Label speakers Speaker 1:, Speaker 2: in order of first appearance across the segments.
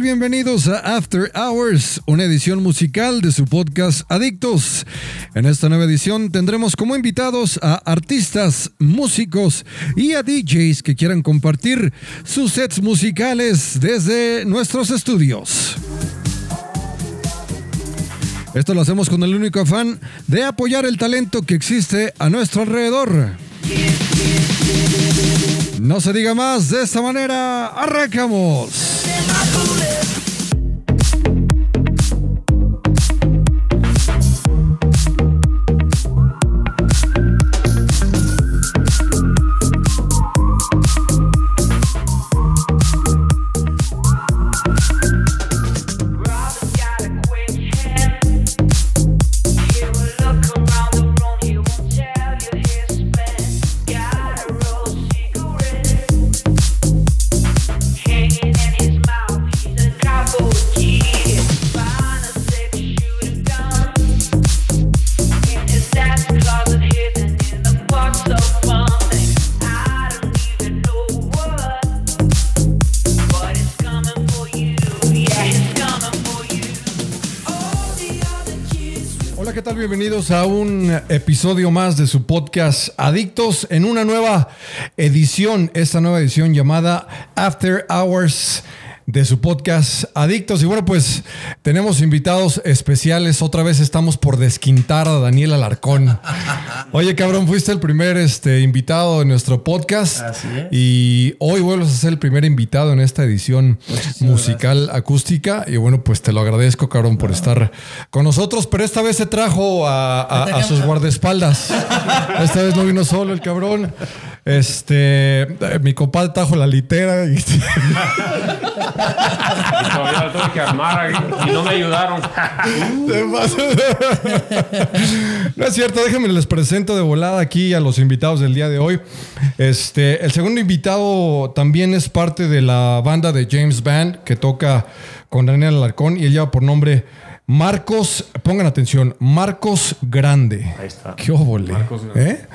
Speaker 1: Bienvenidos a After Hours, una edición musical de su podcast Adictos. En esta nueva edición tendremos como invitados a artistas, músicos y a DJs que quieran compartir sus sets musicales desde nuestros estudios. Esto lo hacemos con el único afán de apoyar el talento que existe a nuestro alrededor. No se diga más, de esta manera arrancamos. A un episodio más de su podcast Adictos en una nueva edición, esta nueva edición llamada After Hours de su podcast Adictos. Y bueno, pues tenemos invitados especiales. Otra vez estamos por desquintar a Daniel Alarcón. Oye, cabrón, fuiste el primer este, invitado de nuestro podcast.
Speaker 2: Así es.
Speaker 1: Y hoy vuelves a ser el primer invitado en esta edición musical acústica. Y bueno, pues te lo agradezco, cabrón, por estar con nosotros. Pero esta vez se trajo a, a- a sus guardaespaldas. Esta vez no vino solo el cabrón. Este, eh, mi compadre trajo la litera y
Speaker 3: Tuve que armar y no me ayudaron.
Speaker 1: No es cierto, déjenme les presento de volada aquí a los invitados del día de hoy. Este, el segundo invitado también es parte de la banda de James Band que toca con Daniel Alarcón y él lleva por nombre Marcos, pongan atención, Marcos Grande.
Speaker 3: Ahí está.
Speaker 1: Qué óvole.
Speaker 3: Marcos Grande.
Speaker 1: ¿Eh?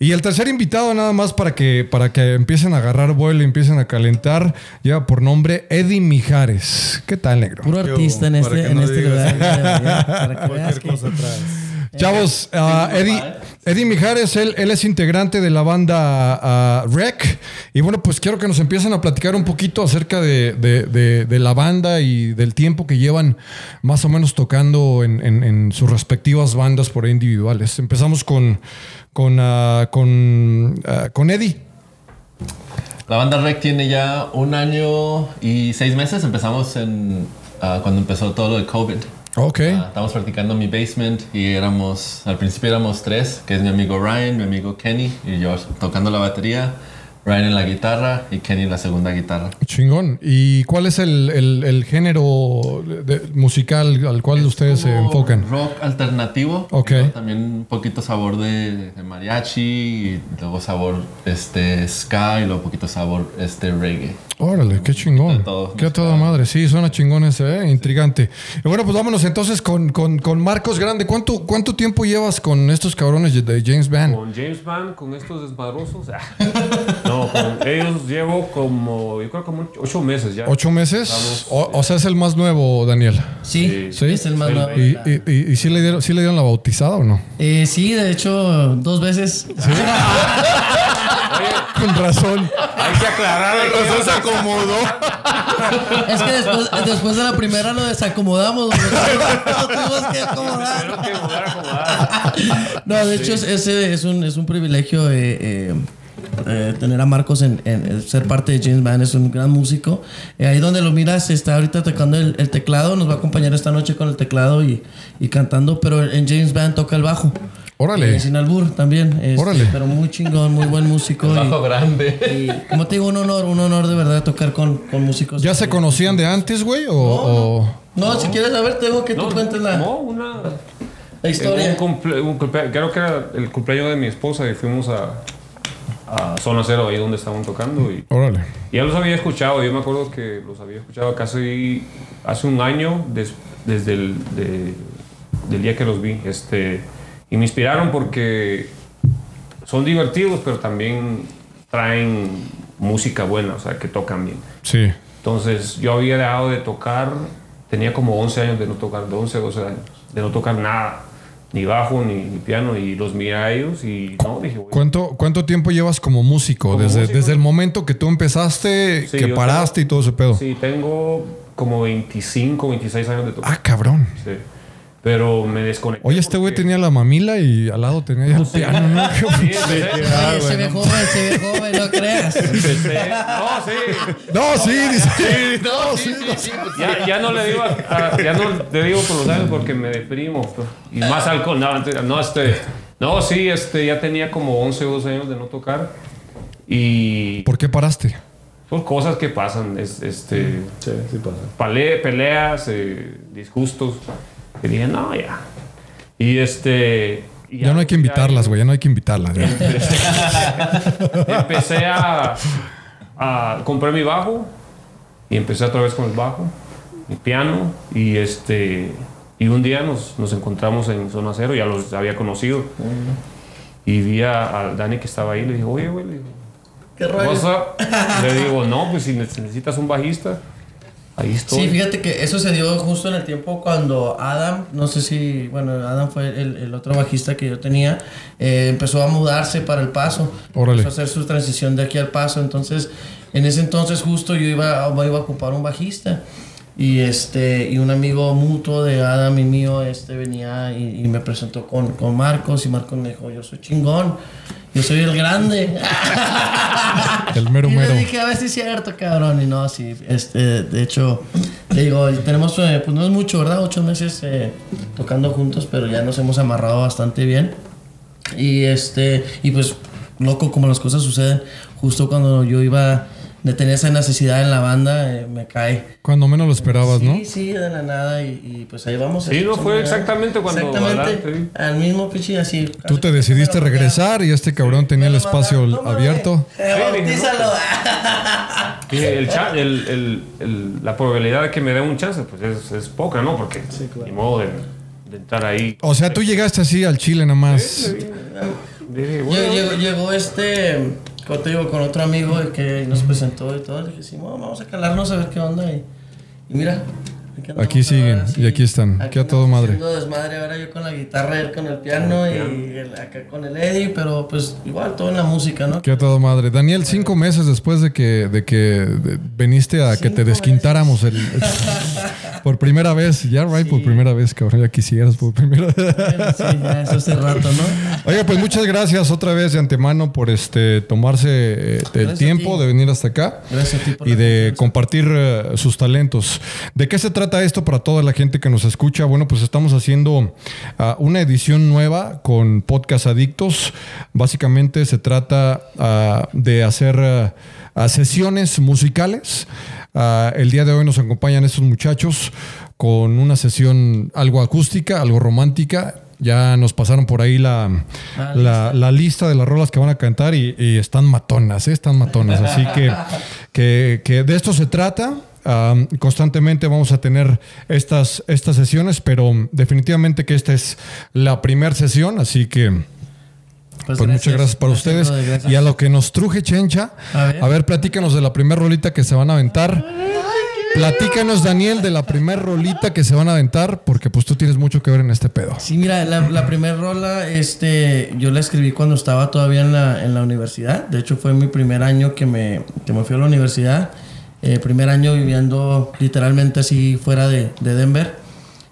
Speaker 1: Y el tercer invitado, nada más para que, para que empiecen a agarrar vuelo y empiecen a calentar, lleva por nombre Eddie Mijares. ¿Qué tal, negro?
Speaker 2: Puro artista en este, en
Speaker 4: no
Speaker 2: este lugar. para que veas
Speaker 4: Cualquier
Speaker 2: que-
Speaker 4: cosa atrás.
Speaker 1: Chavos, ah, Eddie, Eddie Mijares, él, es integrante de la banda ah, Rec. Y bueno, pues quiero que nos empiecen a platicar un poquito acerca de, la banda y del tiempo que llevan más o menos tocando en, sus respectivas bandas por ahí individuales. Empezamos con, con, ah, ah, con Eddie.
Speaker 5: La banda Rec tiene ya un año y seis meses. Empezamos en cuando empezó todo lo de COVID.
Speaker 1: Ok.
Speaker 5: Ah, estábamos practicando en mi basement y éramos, al principio éramos tres, que es mi amigo Ryan, mi amigo Kenny y yo tocando la batería, Ryan en la guitarra y Kenny en la segunda guitarra.
Speaker 1: Chingón. ¿Y cuál es el, el- el género de- musical al cual ustedes se enfocan?
Speaker 5: Rock alternativo.
Speaker 1: Ok.
Speaker 5: luego También un poquito sabor de, de mariachi y luego sabor este ska y luego poquito sabor este reggae.
Speaker 1: Órale, qué chingón.
Speaker 5: De todo,
Speaker 1: qué a toda madre. Sí, suena chingón ese, ¿eh? Intrigante. Y bueno, pues vámonos entonces con, con, con Marcos Grande. ¿Cuánto, ¿Cuánto tiempo llevas con estos cabrones de James Band?
Speaker 3: Con James Band, con estos desmadrosos. ah. No, con ellos llevo como, yo creo como ocho meses ya.
Speaker 1: ¿Ocho meses? O, o sea, es el más nuevo, Daniel.
Speaker 2: Sí,
Speaker 1: Sí.
Speaker 2: es el más
Speaker 3: Sí.
Speaker 2: nuevo.
Speaker 1: ¿Y, y, y- y sí, le dieron, sí le dieron la bautizada o no?
Speaker 2: Eh, sí, de hecho, dos veces.
Speaker 1: Con razón.
Speaker 3: Hay que aclarar el
Speaker 4: Razón se acomodó.
Speaker 2: Es que después, después de la primera lo desacomodamos. Lo tuvimos que acomodar.
Speaker 3: Tenemos que mudar, acomodar.
Speaker 2: No, de hecho, es- ese es un, es un privilegio eh, eh, eh, tener a Marcos en, en- en ser parte de James Band. Es un gran músico. Eh, ahí donde lo miras, está ahorita tocando el, el teclado. Nos va a acompañar esta noche con el teclado y, y cantando. Pero en James Band toca el bajo.
Speaker 1: Órale.
Speaker 2: Eh, sin albur también. este,
Speaker 1: Órale.
Speaker 2: Pero muy chingón, muy buen músico. y-
Speaker 5: Bajo grande.
Speaker 2: Y como te digo, un honor, un honor de verdad tocar con, con músicos.
Speaker 1: ¿Ya se conocían de antes, güey? O, o-
Speaker 2: No, si quieres saber, tengo que tú
Speaker 3: No,
Speaker 2: cuentes la,
Speaker 3: no, una.
Speaker 2: la historia.
Speaker 3: Un cumple- un cumple- creo que era el cumpleaños de mi esposa y fuimos a, a Zona Cero, ahí donde estaban tocando. Y,
Speaker 1: Órale.
Speaker 3: y ya los había escuchado. Yo me acuerdo que los había escuchado casi hace un año des- desde el de- del día que los vi. Este, y me inspiraron porque son divertidos, pero también traen música buena, o sea, que tocan bien.
Speaker 1: Sí.
Speaker 3: Entonces yo había dejado de tocar, tenía como 11 años de no tocar, de 11, 12 años, de no tocar nada, ni bajo, ni, ni piano, y los miré a ellos y no, dije, güey,
Speaker 1: ¿Cuánto, ¿Cuánto tiempo llevas como músico?
Speaker 3: Como
Speaker 1: desde,
Speaker 3: músico.
Speaker 1: desde el momento que tú empezaste,
Speaker 3: Sí,
Speaker 1: que paraste y todo ese pedo.
Speaker 3: sí, tengo como 25, 26 años de tocar.
Speaker 1: Ah, cabrón.
Speaker 3: Sí. Pero me desconecté.
Speaker 1: Oye, este güey
Speaker 3: porque-
Speaker 1: tenía la mamila y al lado tenía ya el piano, ¿no?
Speaker 3: Sí, empecé,
Speaker 2: Oye, se ve joven, se ve joven, no creas.
Speaker 3: empecé- No, sí.
Speaker 1: No, sí, dice.
Speaker 2: No, sí, sí, sí. pues,
Speaker 3: Ya, ya no le digo, a- a- ya no le digo por los años porque me deprimo. pues. Y más alcohol, no, no, este, no, sí, este, ya tenía como 11 o 12 años de no tocar. Y
Speaker 1: ¿Por qué paraste?
Speaker 3: son cosas que pasan, es, este,
Speaker 4: Sí, sí pasa.
Speaker 3: pale- peleas, eh, disgustos. Y dije, no, ya. Y este...
Speaker 1: Ya no hay que invitarlas, güey. Ya no hay que invitarlas.
Speaker 3: empecé a, a comprar mi bajo y empecé otra vez con el bajo, mi piano y este y un día nos, nos encontramos en Zona Cero, ya los había conocido y vi a, a Dani que estaba ahí, le dije, oye, güey, le digo,
Speaker 2: ¿Qué rollo?
Speaker 3: Le digo, no, pues si necesitas un bajista, ahí estoy.
Speaker 2: Sí, fíjate que eso se dio justo en el tiempo cuando Adam, no sé si, bueno, Adam fue el, el otro bajista que yo tenía, eh, empezó a mudarse para el paso.
Speaker 1: Órale.
Speaker 2: Empezó a hacer su transición de aquí al paso. Entonces, en ese entonces justo yo iba, iba a ocupar un bajista. Y este y un amigo mutuo de Adam y mío este venía y, y me presentó con, con Marcos y Marcos me dijo, yo soy chingón, yo soy el grande.
Speaker 1: El mero
Speaker 2: y
Speaker 1: mero.
Speaker 2: le dije, a ver si es cierto, cabrón. Y no, sí, este, de hecho, le digo, tenemos, eh, pues no es mucho, ¿verdad? Ocho meses eh, tocando juntos, pero ya nos hemos amarrado bastante bien. Y este, y pues, loco como las cosas suceden, justo cuando yo iba, de tener esa necesidad en la banda, eh, me cae.
Speaker 1: Cuando menos lo esperabas, ¿no?
Speaker 2: Sí, sí, de la nada, y, y, pues ahí vamos.
Speaker 3: Sí, no, fue exactamente cuando
Speaker 2: Exactamente, al mismo pinche así.
Speaker 1: Tú te decidiste regresar y este cabrón tenía el espacio abierto.
Speaker 2: Eh,
Speaker 3: Sí, dije, no.
Speaker 2: bautízalo.
Speaker 3: Dije, el el- el- el- la probabilidad de que me den un chance, pues es, es poca, ¿no? Porque ni modo de, de entrar ahí.
Speaker 1: O sea, tú llegaste así al Chile nada más.
Speaker 3: Dije,
Speaker 2: Lle-
Speaker 3: bueno,
Speaker 2: Llegó, llegó este, como te digo, con otro amigo que nos presentó y todo. Le dije, sí, bueno, vamos a calarnos a ver qué onda. Y, y mira, aquí,
Speaker 1: Aquí siguen,
Speaker 2: ahora,
Speaker 1: y aquí están, aquí a todo madre.
Speaker 2: haciendo desmadre ahora yo con la guitarra, él con el piano y acá con el Eddie, pero pues igual todo en la música, ¿no?
Speaker 1: Qué a todo madre. Daniel, cinco meses después de que, de que de- veniste a que te desquintáramos el, por primera vez. Ya, right, por primera vez, cabrón. Ya quisieras por primera vez.
Speaker 2: Sí, ya, eso hace rato, ¿no?
Speaker 1: Oiga, pues muchas gracias otra vez de antemano por este tomarse eh, el
Speaker 2: Gracias
Speaker 1: tiempo
Speaker 2: ti.
Speaker 1: de venir hasta acá
Speaker 2: Gracias a ti por
Speaker 1: y
Speaker 2: la
Speaker 1: de
Speaker 2: confianza.
Speaker 1: compartir eh, sus talentos. ¿De qué se trata esto para toda la gente que nos escucha? Bueno, pues estamos haciendo ah, una edición nueva con Podcast Adictos. Básicamente se trata ah, de hacer ah, sesiones musicales. El día de hoy nos acompañan estos muchachos con una sesión algo acústica, algo romántica. Ya nos pasaron por ahí la,
Speaker 2: Ah,
Speaker 1: la, la lista de las rolas que van a cantar y, y están matonas, ¿eh? están matonas. Así que, que, que de esto se trata. Am, constantemente vamos a tener estas, estas sesiones, pero definitivamente que esta es la primera sesión, así que pues, muchas gracias para ustedes.
Speaker 2: gracias.
Speaker 1: Y a lo que nos truje Chencha,
Speaker 2: A ver.
Speaker 1: a ver, platícanos de la primera rolita que se van a aventar. Platícanos, Daniel, de la primera rolita que se van a aventar, porque pues tú tienes mucho que ver en este pedo.
Speaker 2: Sí, mira, la, la primera rola, este, yo la escribí cuando estaba todavía en la, en la universidad. De hecho, fue mi primer año que me, que me fui a la universidad. Eh, primer año viviendo literalmente así fuera de, de Denver.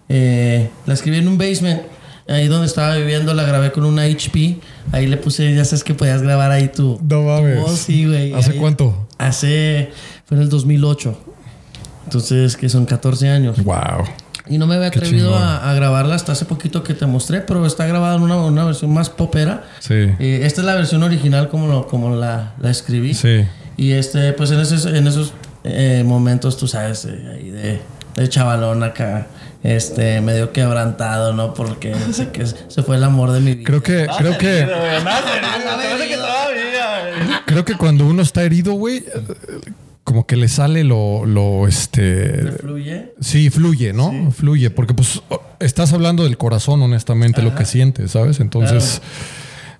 Speaker 2: Eh, la escribí en un basement. Ahí donde estaba viviendo la grabé con una HP. Ahí le puse, ya sabes que podías grabar ahí tu,
Speaker 1: No mames.
Speaker 2: tu voz, sí, güey.
Speaker 1: ¿Hace
Speaker 2: Ahí-
Speaker 1: cuánto?
Speaker 2: Hace, fue en el 2008. Entonces, que son 14 años.
Speaker 1: Wow.
Speaker 2: Y no me había atrevido a, a grabarla hasta hace poquito que te mostré, pero está grabada en una, una versión más popera.
Speaker 1: Sí.
Speaker 2: Eh, esta es la versión original como, lo- como la, la escribí.
Speaker 1: Sí.
Speaker 2: Y este, pues en esos, en esos eh, momentos, tú sabes, eh, ahí de, de chavalón acá, este, medio quebrantado, ¿no? Porque sé que se fue el amor de mi vida.
Speaker 1: Creo que, creo que, creo que cuando uno está herido, güey, eh, como que le sale lo, lo, este,
Speaker 2: Fluye.
Speaker 1: sí, fluye, ¿no? Fluye, porque pues estás hablando del corazón, honestamente, lo que sientes, ¿sabes? Entonces,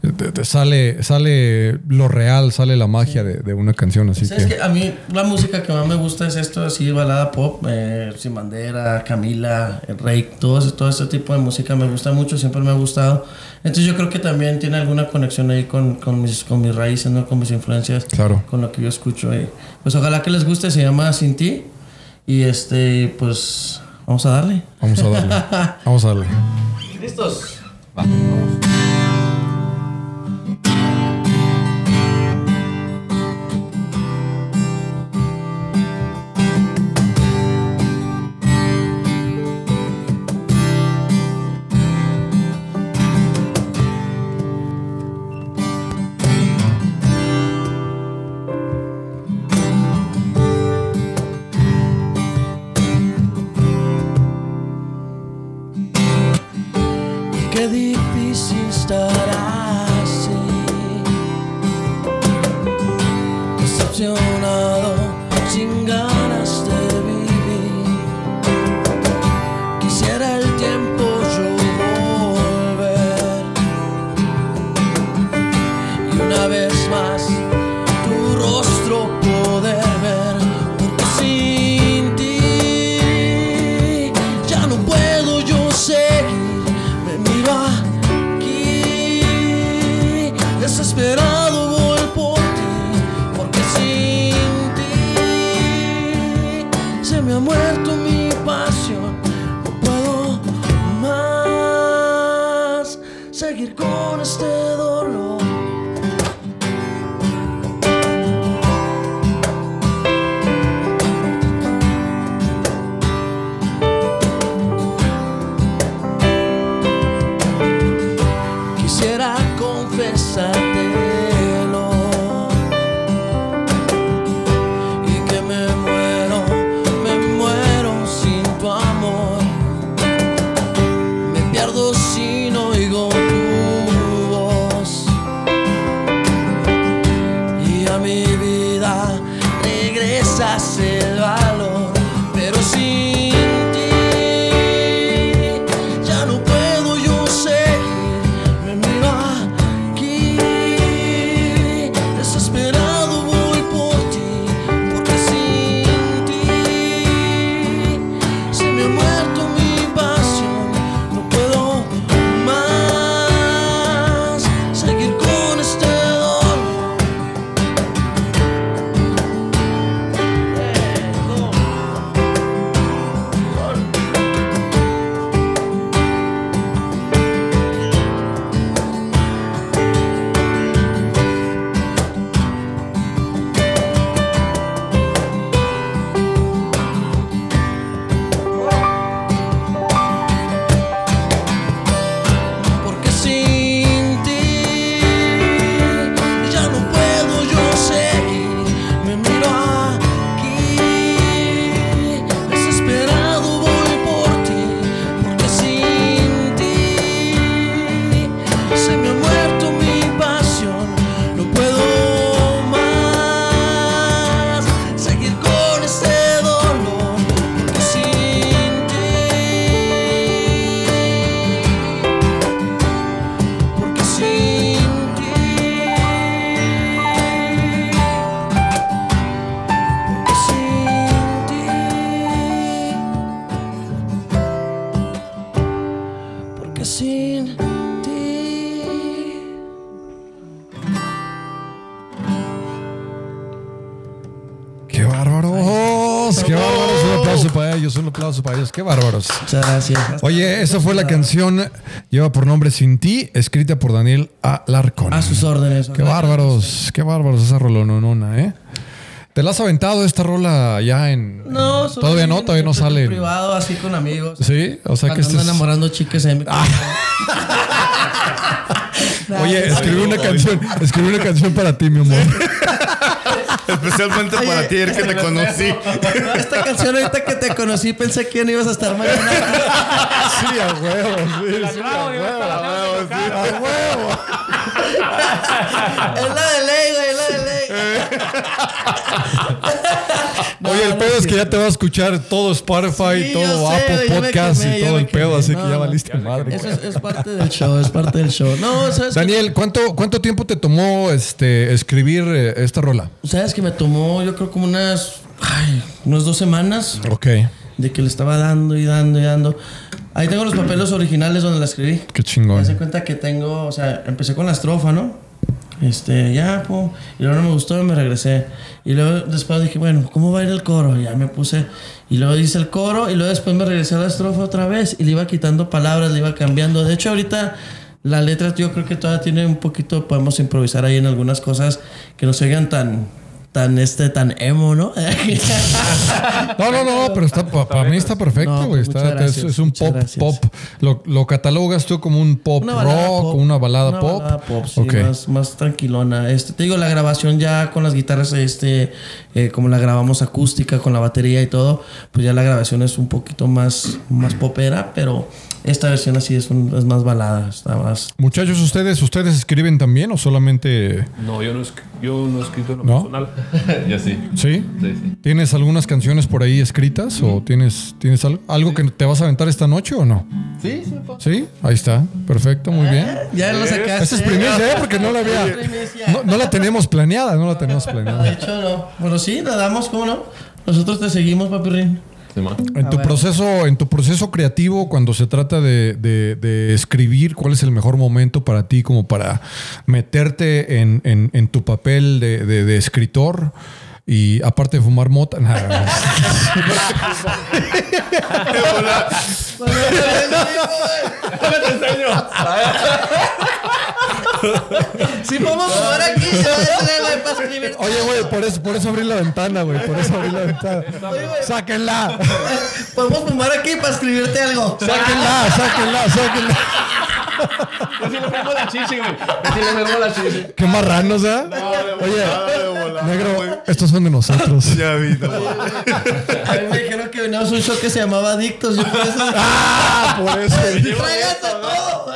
Speaker 1: te- te sale, sale lo real, sale la magia de, de una canción. Así
Speaker 2: ¿Sabes
Speaker 1: que,
Speaker 2: que A mí la música que más me gusta es esto, así balada pop, eh, Sin Bandera, Camila, el Rey, todo, todo este tipo de música me gusta mucho, siempre me ha gustado. Entonces yo creo que también tiene alguna conexión ahí con, con, mis, con mis raíces, ¿no? con mis influencias,
Speaker 1: Claro.
Speaker 2: con lo que yo escucho. Y, pues ojalá que les guste, se llama Sin Ti. Y este, pues vamos a darle.
Speaker 1: vamos a darle. Vamos a darle.
Speaker 2: ¿Listos? Qué No puedo más seguir con este dolor.
Speaker 1: ¡Qué bárbaros!
Speaker 2: Muchas gracias.
Speaker 1: Oye, esa fue la canción, lleva por nombre Sin Ti, escrita por Daniel Alarcón.
Speaker 2: A sus órdenes.
Speaker 1: ¡Qué bárbaros! ¡Qué bárbaros esa rolononona, eh! ¿Te la has aventado esta rola ya en...?
Speaker 2: No,
Speaker 1: Todavía no, todavía no sale. en-
Speaker 2: privado, así con amigos.
Speaker 1: Sí, o sea que
Speaker 2: Cuando
Speaker 1: este
Speaker 2: ando
Speaker 1: es...
Speaker 2: enamorando chicas me-
Speaker 1: Oye, escribí una canción, escribí una canción para ti, mi amor.
Speaker 4: Especialmente para ti, el que te conocí.
Speaker 2: Esta canción ahorita que te conocí pensé que no ibas a estar mañana.
Speaker 1: Sí, a huevo, sí, sí, a huevo, a huevo, sí, a huevo.
Speaker 2: es la de ley, güey, es la de ley.
Speaker 1: Oye, el pedo sabes que ya te va a escuchar todo Spotify,
Speaker 2: Sí,
Speaker 1: todo
Speaker 2: sé,
Speaker 1: Apple
Speaker 2: me
Speaker 1: Podcast
Speaker 2: quemé,
Speaker 1: y todo
Speaker 2: me
Speaker 1: el pedo, así
Speaker 2: No,
Speaker 1: que ya
Speaker 2: no.
Speaker 1: valiste madre.
Speaker 2: Eso es, es parte del show, es parte del show. No, ¿sabes?
Speaker 1: Daniel, ¿cuánto, ¿cuánto tiempo te tomó este, escribir eh, esta rola?
Speaker 2: ¿Sabes que me tomó, yo creo, como unas. Ay, unas dos semanas
Speaker 1: Ok,
Speaker 2: de que le estaba dando y dando y dando. Ahí tengo los papeles originales donde la escribí.
Speaker 1: qué
Speaker 2: Me
Speaker 1: chingón.
Speaker 2: hace cuenta que tengo, o sea, empecé con la estrofa, ¿no? Este, ya, pum. Y luego no me gustó y me regresé. Y luego después dije, bueno, ¿cómo va a ir el coro? Ya me puse. Y luego hice el coro y luego después me regresé a la estrofa otra vez y le iba quitando palabras, le iba cambiando. De hecho, ahorita la letra yo creo que todavía tiene un poquito, podemos improvisar ahí en algunas cosas que no se oigan tan, tan, este, tan emo, ¿no?
Speaker 1: No, no, no, pero está para mí está perfecto,
Speaker 2: No,
Speaker 1: güey.
Speaker 2: pues,
Speaker 1: Está-
Speaker 2: muchas
Speaker 1: es, un pop,
Speaker 2: gracias.
Speaker 1: pop. Lo, lo catalogas tú como un pop
Speaker 2: Una
Speaker 1: rock
Speaker 2: pop.
Speaker 1: una balada
Speaker 2: Una
Speaker 1: pop.
Speaker 2: balada pop, sí, más, más tranquilona. Este, te digo, la grabación ya con las guitarras, este, eh, como la grabamos acústica, con la batería y todo, pues ya la grabación es un poquito más, más popera, pero esta versión así es, un- es más balada, está más...
Speaker 1: Muchachos, ustedes, ustedes escriben también o solamente,
Speaker 3: No, yo no, yo no he escrito en lo
Speaker 1: ¿No?
Speaker 3: personal.
Speaker 5: Yo sí.
Speaker 1: sí?
Speaker 5: Sí, sí.
Speaker 1: ¿Tienes algunas canciones por ahí escritas o tienes, tienes algo, algo que te vas a aventar esta noche o no?
Speaker 5: Sí, sí,
Speaker 1: ahí está, perfecto, muy bien.
Speaker 2: Ya lo sacaste.
Speaker 1: Esa es primicia, ¿eh? Porque no la había, no, no la teníamos planeada, no la teníamos
Speaker 2: De
Speaker 1: planeada.
Speaker 2: hecho, no. Bueno, sí, la damos, ¿cómo no? Nosotros te seguimos, papirrín.
Speaker 1: En tu proceso, en tu proceso creativo, cuando se trata de, de- de escribir, ¿cuál es el mejor momento para ti como para meterte en, en- en tu papel de, de- de escritor? Y aparte de fumar mota, nada.
Speaker 2: Sí, podemos jugar aquí. ya, ya, ya, para escribir.
Speaker 1: Oye, güey, por eso, por eso abrí la ventana, güey. Por eso abrí la ventana. Sáquenla.
Speaker 2: Podemos fumar aquí para escribirte algo.
Speaker 1: Sáquenla, sáquenla, sáquenla.
Speaker 5: Yo sí le firmo la chichi, güey. Yo sí le firmo la chichi.
Speaker 1: Qué marranos, ¿eh? Oye, negro, estos son de nosotros.
Speaker 4: Ya vi, no.
Speaker 2: A mí me dijeron que un show que se llamaba Adictos. Yo por eso.
Speaker 1: Ah, por eso.
Speaker 2: ¡Tráiganse todo!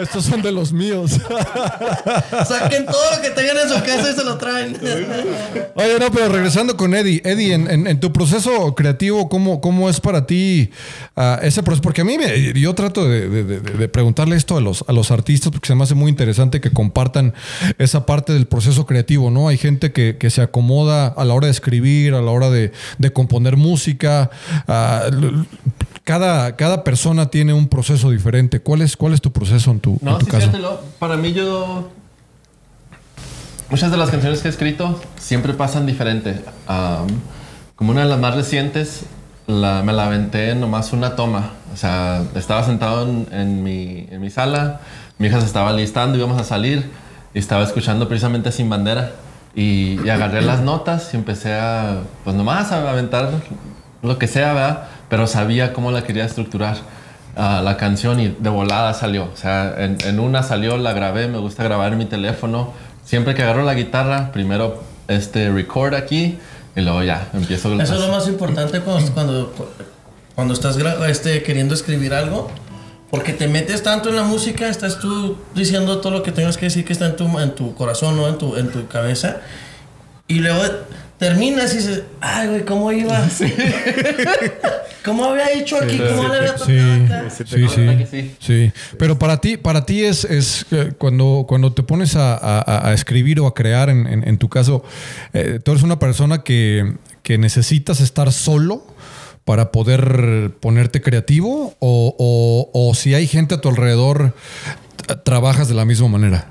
Speaker 1: Estos son de los míos.
Speaker 2: Saquen todo lo que tengan en su casa y se lo traen.
Speaker 1: Oye, no, pero regresando con Eddie. Eddie, en, en- en tu proceso creativo, ¿cómo, cómo es para ti ah, ese proceso? Porque a mí, me- yo trato de, de- de- de preguntarle esto a los, a los artistas porque se me hace muy interesante que compartan esa parte del proceso creativo, ¿no? Hay gente que, que se acomoda a la hora de escribir, a la hora de, de componer música. L- cada, cada persona tiene un proceso diferente. ¿Cuál es, cuál es tu proceso en tu, en
Speaker 5: No,
Speaker 1: tu
Speaker 5: sí,
Speaker 1: caso?
Speaker 5: para mí yo... Muchas de las canciones que he escrito siempre pasan diferente. Am, como una de las más recientes, la- me la aventé en nomás una toma. O sea, estaba sentado en, en mi, en mi sala, mi hija se estaba listando, íbamos a salir y estaba escuchando precisamente Sin Bandera. Y, y agarré las notas y empecé a, pues nomás a aventar lo que sea, ¿verdad? Pero sabía cómo la quería estructurar ah, la canción y de volada salió. O sea, en, en una salió, la grabé, me gusta grabar en mi teléfono. Siempre que agarro la guitarra, primero este record aquí y luego ya empiezo.
Speaker 2: Eso es lo más importante cuando, cuando, cuando estás este, queriendo escribir algo. Porque te metes tanto en la música, estás tú diciendo todo lo que tengas que decir que está en tu, en tu corazón, ¿no? En tu, en tu cabeza. Y luego terminas y dices, ay, güey, ¿cómo iba? ¿Cómo había hecho aquí? ¿Cómo le había tocado
Speaker 1: Sí,
Speaker 2: acá?
Speaker 1: sí, sí,
Speaker 5: sí.
Speaker 1: sí. Pero para ti, para ti es, es eh, cuando, cuando te pones a, a- a escribir o a crear, en, en- en tu caso, eh, tú eres una persona que, que necesitas estar solo para poder ponerte creativo o, o- o si hay gente a tu alrededor, trabajas de la misma manera.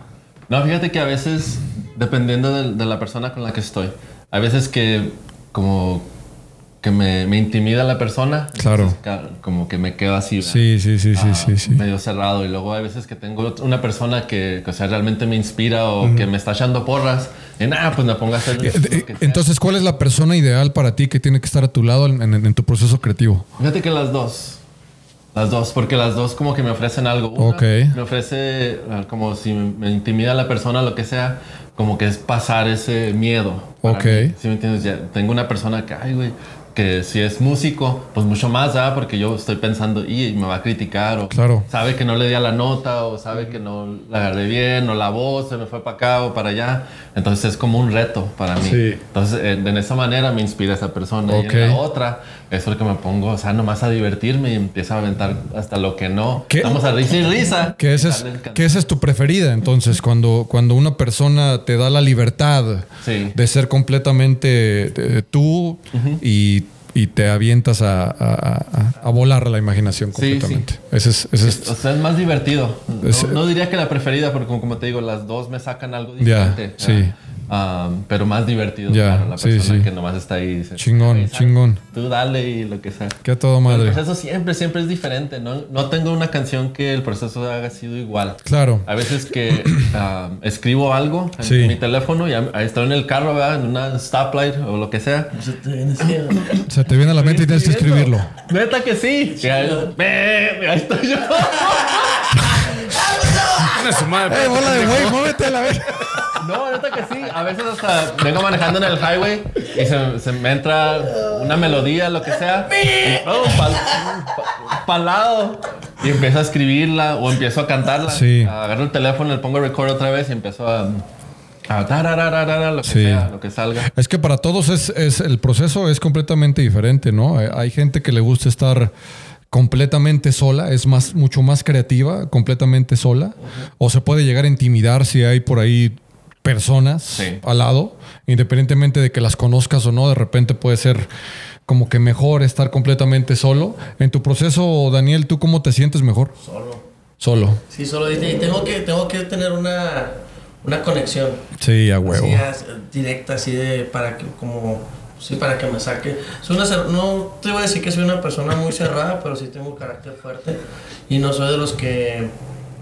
Speaker 5: No, fíjate que a veces, dependiendo de, de la persona con la que estoy, hay veces que como que me, me intimida la persona.
Speaker 1: Claro.
Speaker 5: entonces, como que me quedo así. ¿verdad?
Speaker 1: Sí, sí, sí, sí,
Speaker 5: Ah,
Speaker 1: sí, sí.
Speaker 5: medio cerrado y luego hay veces que tengo una persona que, que, o sea, realmente me inspira o que me está echando porras y nada, pues me pongo a hacer
Speaker 1: Eh, eh. Entonces, ¿cuál es la persona ideal para ti que tiene que estar a tu lado en, en- en tu proceso creativo?
Speaker 5: Fíjate que las dos. Las dos, porque las dos como que me ofrecen algo. Una
Speaker 1: Ok.
Speaker 5: Me ofrece ah, como si me intimida la persona, lo que sea, como que es pasar ese miedo.
Speaker 1: Ok.
Speaker 5: mí. ¿Sí me entiendes? Ya tengo una persona que, ay, güey, que si es músico, pues mucho más, ¿ah? Porque yo estoy pensando, y me va a criticar, o
Speaker 1: Claro.
Speaker 5: sabe que no le di a la nota, o sabe que no la agarré bien, o la voz se me fue para acá o para allá. Entonces es como un reto para mí.
Speaker 1: Sí.
Speaker 5: Entonces, en, en esa manera me inspira esa persona.
Speaker 1: Ok.
Speaker 5: Y en la otra, es porque me pongo, o sea, nomás a divertirme y empiezo a aventar hasta lo que no.
Speaker 1: ¿Qué?
Speaker 5: Vamos a risa y risa.
Speaker 1: Que esa es, que esa es tu preferida. Entonces, cuando, cuando una persona te da la libertad
Speaker 5: Sí.
Speaker 1: de ser completamente eh, tú y, y te avientas a, a- a- volar la imaginación
Speaker 5: Sí,
Speaker 1: completamente. Ese es, ese es-
Speaker 5: O sea, es más divertido. No,
Speaker 1: Es-
Speaker 5: no diría que la preferida, porque como, como te digo, las dos me sacan algo
Speaker 1: Ya,
Speaker 5: diferente.
Speaker 1: sí.
Speaker 5: Ah, pero más divertido
Speaker 1: Ya,
Speaker 5: para la
Speaker 1: sí,
Speaker 5: persona
Speaker 1: sí.
Speaker 5: que nomás está ahí. dice,
Speaker 1: Chingón,
Speaker 5: "Ay, ¿sabes?
Speaker 1: chingón.
Speaker 5: Tú dale y lo que sea.
Speaker 1: que todo
Speaker 5: El
Speaker 1: madre.
Speaker 5: proceso siempre, siempre es diferente. No, no tengo una canción que el proceso haya sido igual.
Speaker 1: Claro.
Speaker 5: A veces que ah, escribo algo en
Speaker 1: Sí.
Speaker 5: mi teléfono y ahí estoy en el carro, ¿verdad? en una stoplight o lo que sea.
Speaker 2: Se te viene
Speaker 1: Se te viene a la mente y tienes que escribirlo.
Speaker 5: Neta que sí. Ahí estoy yo.
Speaker 4: Su madre.
Speaker 1: ¡Eh, bola de güey! ¡Muévete a la vez!
Speaker 5: No, neta que sí. A veces hasta vengo manejando en el highway y se, se me entra una melodía, lo que sea. Y, oh, pal, pa- palado. Y empiezo a escribirla o empiezo a cantarla.
Speaker 1: Sí.
Speaker 5: Agarro el teléfono, le pongo record otra vez y empiezo a. a lo que
Speaker 1: Sí.
Speaker 5: sea, lo que salga.
Speaker 1: Es que para todos es, es- el proceso es completamente diferente, ¿no? Hay, hay gente que le gusta estar completamente sola, es más, mucho más creativa, completamente sola, o se puede llegar a intimidar si hay por ahí personas
Speaker 5: Sí.
Speaker 1: al lado, independientemente de que las conozcas o no, de repente puede ser como que mejor estar completamente solo. En tu proceso, Daniel, ¿tú cómo te sientes mejor?
Speaker 2: Solo.
Speaker 1: Solo.
Speaker 2: Sí, solo dice, y tengo que, tengo que tener una, una conexión.
Speaker 1: Sí, a huevo.
Speaker 2: Así, directa, así de, para que, como, sí, para que me saque. Soy una, no te voy a decir que soy una persona muy cerrada, pero sí tengo carácter fuerte. Y no soy de los que,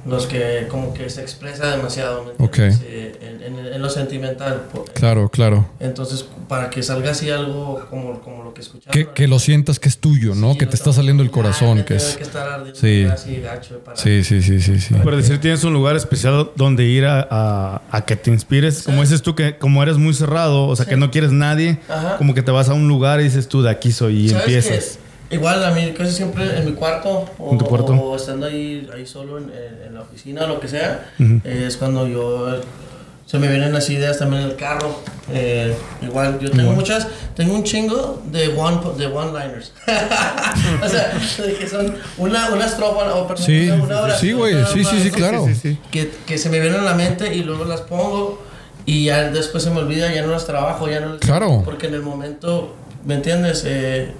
Speaker 2: los que como que se expresa demasiado, ¿me entiendes?
Speaker 1: Ok.
Speaker 2: Eh, en, en- en lo sentimental. po-
Speaker 1: Claro, claro.
Speaker 2: Entonces, para que salga así algo como, como lo que escuchamos.
Speaker 1: Que, que lo sientas que es tuyo, ¿no?
Speaker 2: Sí,
Speaker 1: que
Speaker 2: no
Speaker 1: te está saliendo el corazón, que es...
Speaker 2: que estar ardiendo
Speaker 1: Sí.
Speaker 2: así gacho para-
Speaker 1: Sí, sí, sí, sí, sí.
Speaker 4: Por decir, tienes un lugar especial donde ir a, a- a que te inspires. Como dices tú, que como eres muy cerrado, o sea, que no quieres nadie,
Speaker 2: Ajá.
Speaker 4: como que te vas a un lugar y dices tú, de aquí soy y
Speaker 2: ¿Sabes
Speaker 4: empiezas.
Speaker 2: qué? Igual a mí casi siempre en mi cuarto o,
Speaker 4: ¿En tu cuarto?
Speaker 2: o estando ahí, ahí solo en, en- la oficina o lo que sea, eh, es cuando yo se me vienen así ideas también en el carro. Eh, igual yo tengo muchas, tengo un chingo de one de one liners. o sea, que son una, una estrofa o perdón,
Speaker 1: Sí,
Speaker 2: una, oración,
Speaker 1: sí, güey, sí, sí, sí, claro.
Speaker 4: Sí, sí, sí.
Speaker 2: que, que se me vienen a la mente y luego las pongo y ya después se me olvida, ya no las trabajo, ya no las-
Speaker 1: Claro.
Speaker 2: Porque en el momento, ¿me entiendes? Eh,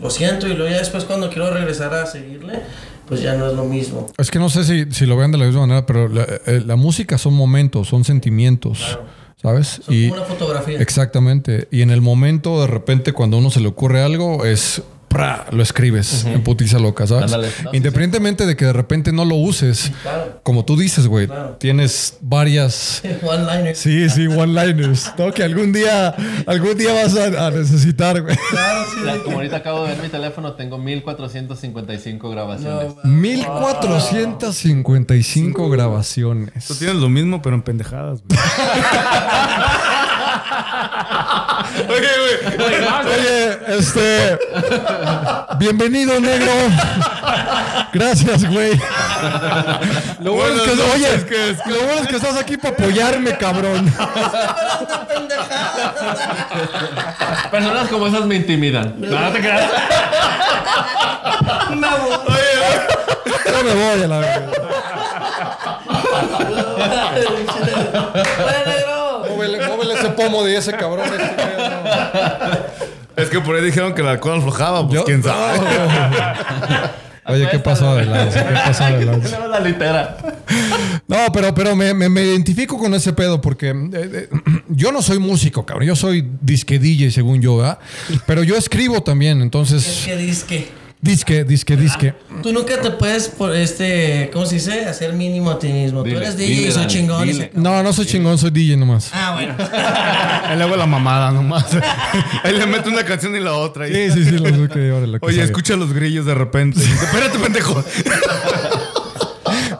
Speaker 2: lo siento y luego ya después cuando quiero regresar a seguirle, pues ya no es lo mismo.
Speaker 1: Es que no sé si, si lo vean de la misma manera, pero la, eh, la música son momentos, son sentimientos, ¿sabes?
Speaker 2: Son
Speaker 1: Y
Speaker 2: como una fotografía.
Speaker 1: exactamente. Y en el momento, de repente, cuando a uno se le ocurre algo, es ¡pra! lo escribes en putiza loca, ¿sabes?
Speaker 5: Ándale. No, sí,
Speaker 1: Independientemente de que de repente no lo uses,
Speaker 2: Claro.
Speaker 1: como tú dices, güey,
Speaker 2: Claro.
Speaker 1: tienes varias.
Speaker 2: One liner.
Speaker 1: Sí, sí, one-liners, ¿no? Que algún día, algún día vas a, a necesitar, güey.
Speaker 2: Claro, sí.
Speaker 5: Como ahorita acabo de ver mi teléfono, tengo 1455 grabaciones.
Speaker 2: No,
Speaker 1: 1455 grabaciones.
Speaker 4: Tú tienes lo mismo, pero en pendejadas. güey.
Speaker 3: Oye, güey.
Speaker 1: Oye, este. Bienvenido, negro. Gracias, güey. Lo bueno, es que,
Speaker 4: Buenas
Speaker 1: oye,
Speaker 4: noches, que es-
Speaker 1: lo bueno es que estás aquí para apoyarme, cabrón.
Speaker 5: Personas como esas me intimidan. No, no te creas.
Speaker 1: Yo me voy a la verga. Pomo de ese cabrón. Este, no.
Speaker 4: Es que por ahí dijeron que el alcohol aflojaba, pues
Speaker 1: Yo-
Speaker 4: quién sabe.
Speaker 1: Oye, ¿qué pasó adelante? ¿Qué pasó adelante?
Speaker 5: Tenemos la litera.
Speaker 1: No, pero, pero me, me- me identifico con ese pedo porque eh, eh, yo no soy músico, cabrón. Yo soy disque DJ, según yo, ¿verdad? Pero yo escribo también,
Speaker 2: Es
Speaker 1: entonces.
Speaker 2: que disque.
Speaker 1: Disque, disque, disque.
Speaker 2: Tú nunca te puedes, por este, ¿cómo se dice? Hacer mínimo a ti mismo.
Speaker 5: Dile,
Speaker 2: Tú eres
Speaker 5: dile,
Speaker 2: DJ y soy
Speaker 5: Dani,
Speaker 2: chingón. y
Speaker 5: dile.
Speaker 2: se-
Speaker 1: No, no soy chingón, soy DJ nomás.
Speaker 2: Ah, bueno.
Speaker 4: Ahí le hago la mamada nomás. Ahí le meto una canción y la otra.
Speaker 1: Sí, sí, sí, lo que ahora lo que
Speaker 4: Oye, escucha los grillos de repente. Espérate, pendejo.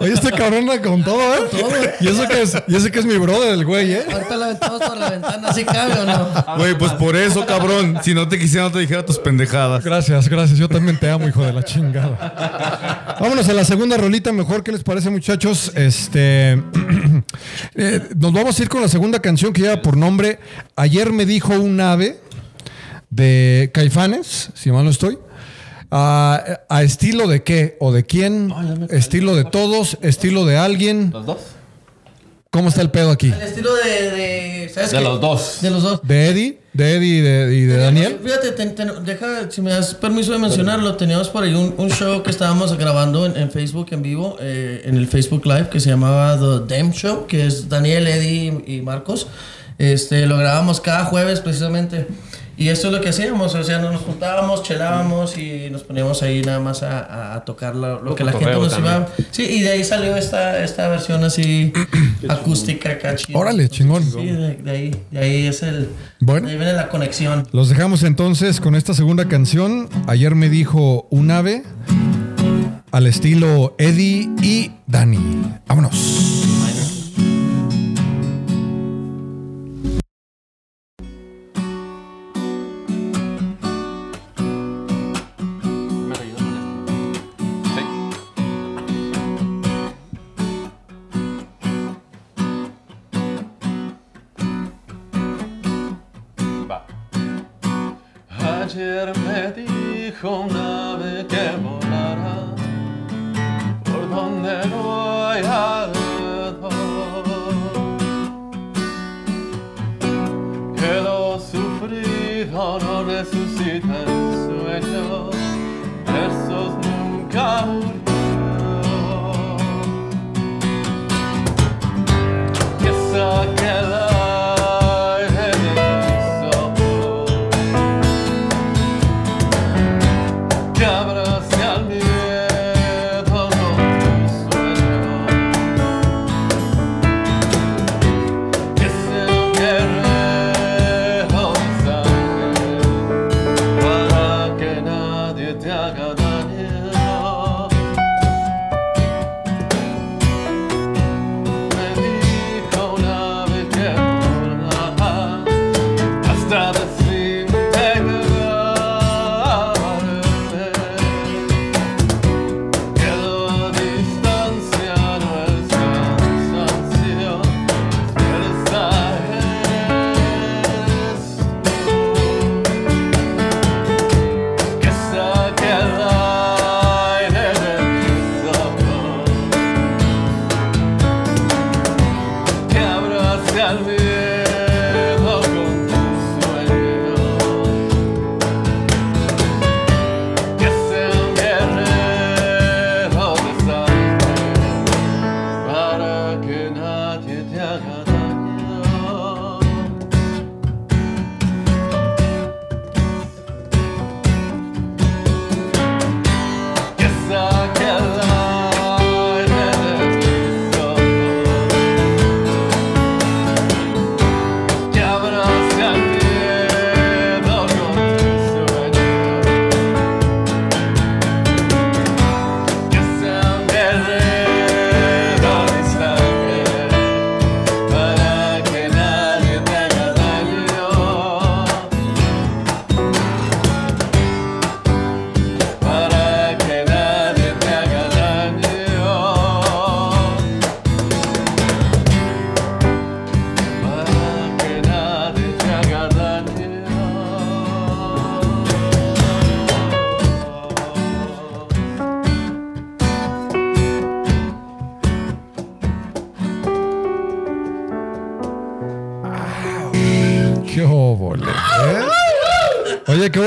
Speaker 6: Oye, este cabrón con todo, ¿eh? Y eso que es, y eso que es mi brother, el güey, ¿eh?
Speaker 2: Ahorita la aventamos por la ventana, ¿sí cabe o no?
Speaker 4: Güey, pues por eso, cabrón. Si no te quisiera, no te dijera tus pendejadas.
Speaker 6: Gracias, gracias. Yo también te amo, hijo de la chingada. Vámonos a la segunda rolita, mejor. ¿Qué les parece, muchachos? Este. eh, nos vamos a ir con la segunda canción que lleva por nombre Ayer me dijo un ave de Caifanes, si mal no estoy. Ah, ¿A estilo de qué o de quién? ¿Estilo de todos? ¿Estilo de alguien?
Speaker 5: ¿Los dos?
Speaker 6: ¿Cómo está el pedo aquí?
Speaker 2: El estilo de. de ¿Sabes
Speaker 5: De los dos.
Speaker 2: De los dos.
Speaker 6: ¿De Eddie? ¿De Eddie y de, y de Daniel?
Speaker 2: Fíjate, ten- ten- deja, si me das permiso de mencionarlo, teníamos por ahí un, un show que estábamos grabando en, en Facebook en vivo, eh, en el Facebook Live, que se llamaba The Damn Show, que es Daniel, Eddie y Marcos. Este, lo grabábamos cada jueves precisamente. Y esto es lo que hacíamos, o sea, nos juntábamos, chelábamos y nos poníamos ahí nada más a, tocar lo, lo que la gente nos
Speaker 3: también.
Speaker 2: iba... Sí, y de ahí salió esta, esta versión así acústica, acá chida.
Speaker 6: Órale, chingón.
Speaker 2: Sí, de, de ahí, de ahí es el...
Speaker 6: Bueno.
Speaker 2: de ahí viene la conexión.
Speaker 6: Los dejamos entonces con esta segunda canción. Ayer me dijo un ave al estilo Eddie y Dani. Vámonos.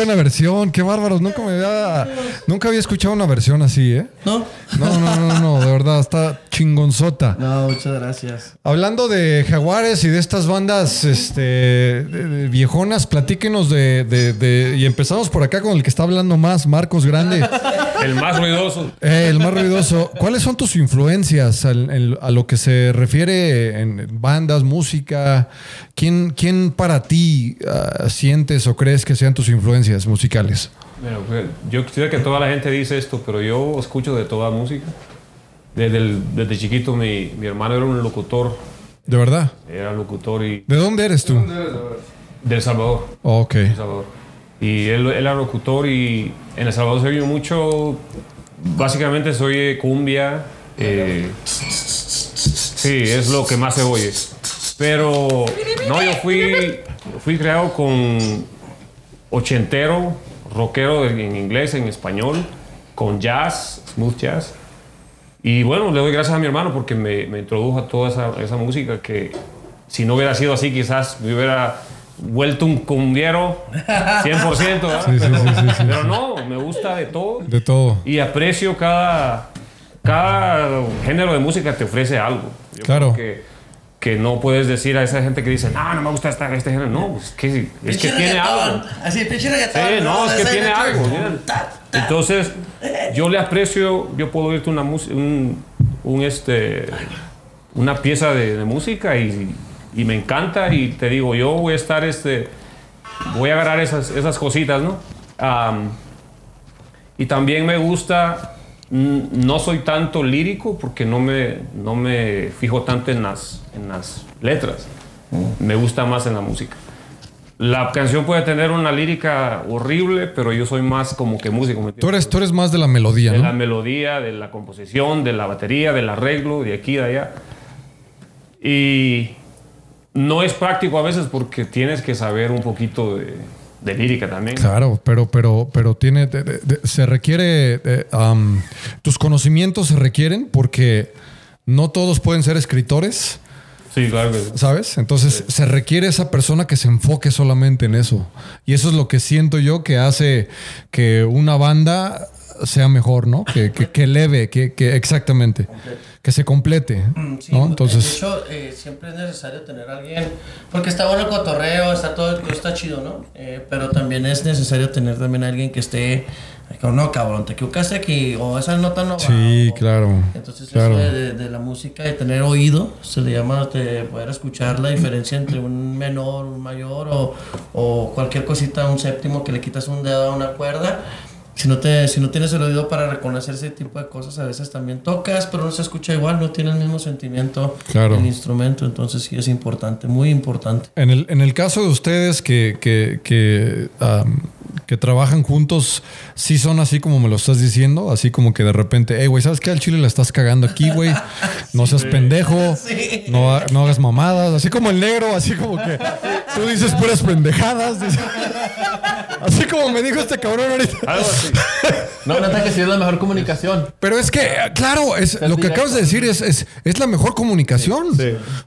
Speaker 6: Buena versión, qué bárbaros. Nunca me había, nunca había escuchado una versión así, ¿eh?
Speaker 2: ¿No?
Speaker 6: No, no, no, no, de verdad, está chingonzota.
Speaker 2: No, muchas gracias.
Speaker 6: Hablando de jaguares y de estas bandas este, viejonas, platíquenos de, de- de- Y empezamos por acá con el que está hablando más, Marcos Grande,
Speaker 3: El más ruidoso.
Speaker 6: eh, el más ruidoso. ¿Cuáles son tus influencias al- en- a lo que se refiere en bandas, música? ¿Quién, quién para ti ah, sientes o crees que sean tus influencias musicales?
Speaker 3: Bueno, pues, yo quisiera que toda la gente dice esto, pero yo escucho de toda música. Desde, el- desde chiquito mi, mi hermano era un locutor,
Speaker 1: ¿De verdad?
Speaker 3: era locutor y
Speaker 1: ¿De dónde eres tú?
Speaker 3: de El Salvador.
Speaker 1: Oh, ok.
Speaker 3: El Salvador. Y él, él era locutor y en El Salvador se oye mucho, básicamente se oye cumbia. eh, sí, es lo que más se oye. Pero no, yo fui, fui creado con ochentero, rockero en inglés, en español, con jazz, smooth jazz. Y bueno, le doy gracias a mi hermano porque me, me introdujo a toda esa, esa música que si no hubiera sido así quizás me hubiera vuelto un cumbiero 100%, ¿verdad?
Speaker 1: Sí, sí,
Speaker 3: pero,
Speaker 1: sí, sí, sí,
Speaker 3: pero no, me gusta de todo
Speaker 1: De todo.
Speaker 3: y aprecio cada, cada género de música te ofrece algo. Yo
Speaker 1: Claro.
Speaker 3: creo que, que no puedes decir a esa gente que dice, no, no me gusta esta- este género. No, pues que, es que tiene algo.
Speaker 2: Así, pinche reggaetón.
Speaker 3: Sí, no, es que tiene algo. Entonces, yo le aprecio, yo puedo oírte una música, un, un, este, una pieza de, de música y, y me encanta y te digo, yo voy a estar, este, voy a agarrar esas, esas cositas, ¿no? Am, y también me gusta, mm, no soy tanto lírico porque no me, no me fijo tanto en las, en las letras. Me gusta más en la música. La canción puede tener una lírica horrible, pero yo soy más como que músico. ¿me
Speaker 1: Tú eres, tú eres más de la melodía,
Speaker 3: de la
Speaker 1: ¿no?
Speaker 3: melodía, de la composición, de la batería, del arreglo, de aquí, de allá. Y no es práctico a veces porque tienes que saber un poquito de, de lírica también.
Speaker 1: Claro, pero, pero, pero tiene, de- de- de- se requiere, am, tus conocimientos se requieren porque no todos pueden ser escritores,
Speaker 3: Sí, claro que sí.
Speaker 1: ¿sabes? Entonces se requiere esa persona que se enfoque solamente en eso. Y eso es lo que siento yo que hace que una banda sea mejor, ¿no? Que, que, que eleve, que, que exactamente, que se complete,
Speaker 2: Sí,
Speaker 1: ¿no?
Speaker 2: de
Speaker 1: Entonces,
Speaker 2: hecho, eh, siempre es necesario tener a alguien, porque está bueno el cotorreo, está todo, todo está chido, ¿no? Eh, pero también es necesario tener también a alguien que esté, no, cabrón, te equivocaste aquí, o esa nota no va.
Speaker 1: sí,
Speaker 2: o-
Speaker 1: claro,
Speaker 2: Entonces,
Speaker 1: claro.
Speaker 2: eso de, de- de la música, de tener oído, se le llama de poder escuchar la diferencia entre un menor, un mayor o, o cualquier cosita, un séptimo que le quitas un dedo a una cuerda. Si no, te, si no tienes el oído para reconocer ese tipo de cosas, a veces también tocas, pero no se escucha igual, no tiene el mismo sentimiento
Speaker 1: Claro.
Speaker 2: el instrumento. Entonces, sí es importante, muy importante.
Speaker 1: En el, en el caso de ustedes que, que, que, que trabajan juntos, sí son así como me lo estás diciendo, así como que de repente, hey, güey, ¿sabes qué? Al chile la estás cagando aquí, güey. No seas pendejo, no, ha- no hagas mamadas, así como el negro, así como que tú dices puras pendejadas. Así como me dijo este cabrón ahorita.
Speaker 3: Algo así.
Speaker 5: No, neta que sí es la mejor comunicación.
Speaker 1: Pero es que, claro, es, lo que
Speaker 5: directo.
Speaker 1: acabas de decir es, es, es la mejor comunicación.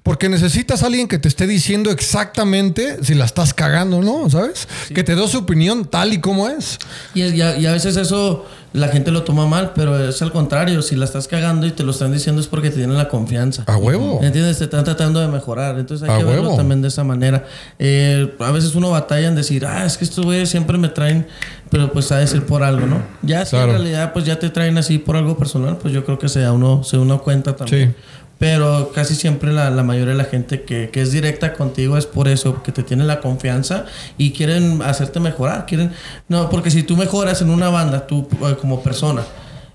Speaker 1: Porque necesitas a alguien que te esté diciendo exactamente si la estás cagando o no, ¿sabes? Que te dé su opinión tal y como es.
Speaker 2: Y, a, y a veces eso la gente lo toma mal, pero es al contrario. Si la estás cagando y te lo están diciendo es porque te tienen la confianza.
Speaker 1: A huevo.
Speaker 2: ¿Entiendes? Te están tratando de mejorar. Entonces hay
Speaker 1: A
Speaker 2: que verlo
Speaker 1: huevo.
Speaker 2: también de esa manera. Eh, a veces uno batalla en decir, ah, es que estos güeyes siempre me traen, pero pues ha de ser por algo, ¿no? Ya si
Speaker 1: Claro.
Speaker 2: en realidad pues ya te traen así por algo personal, pues yo creo que se da uno, se uno cuenta también.
Speaker 1: Sí.
Speaker 2: Pero casi siempre la, la mayoría de la gente que, que es directa contigo es por eso, que te tienen la confianza y quieren hacerte mejorar. Quieren, no, porque si tú mejoras en una banda, tú eh, como persona,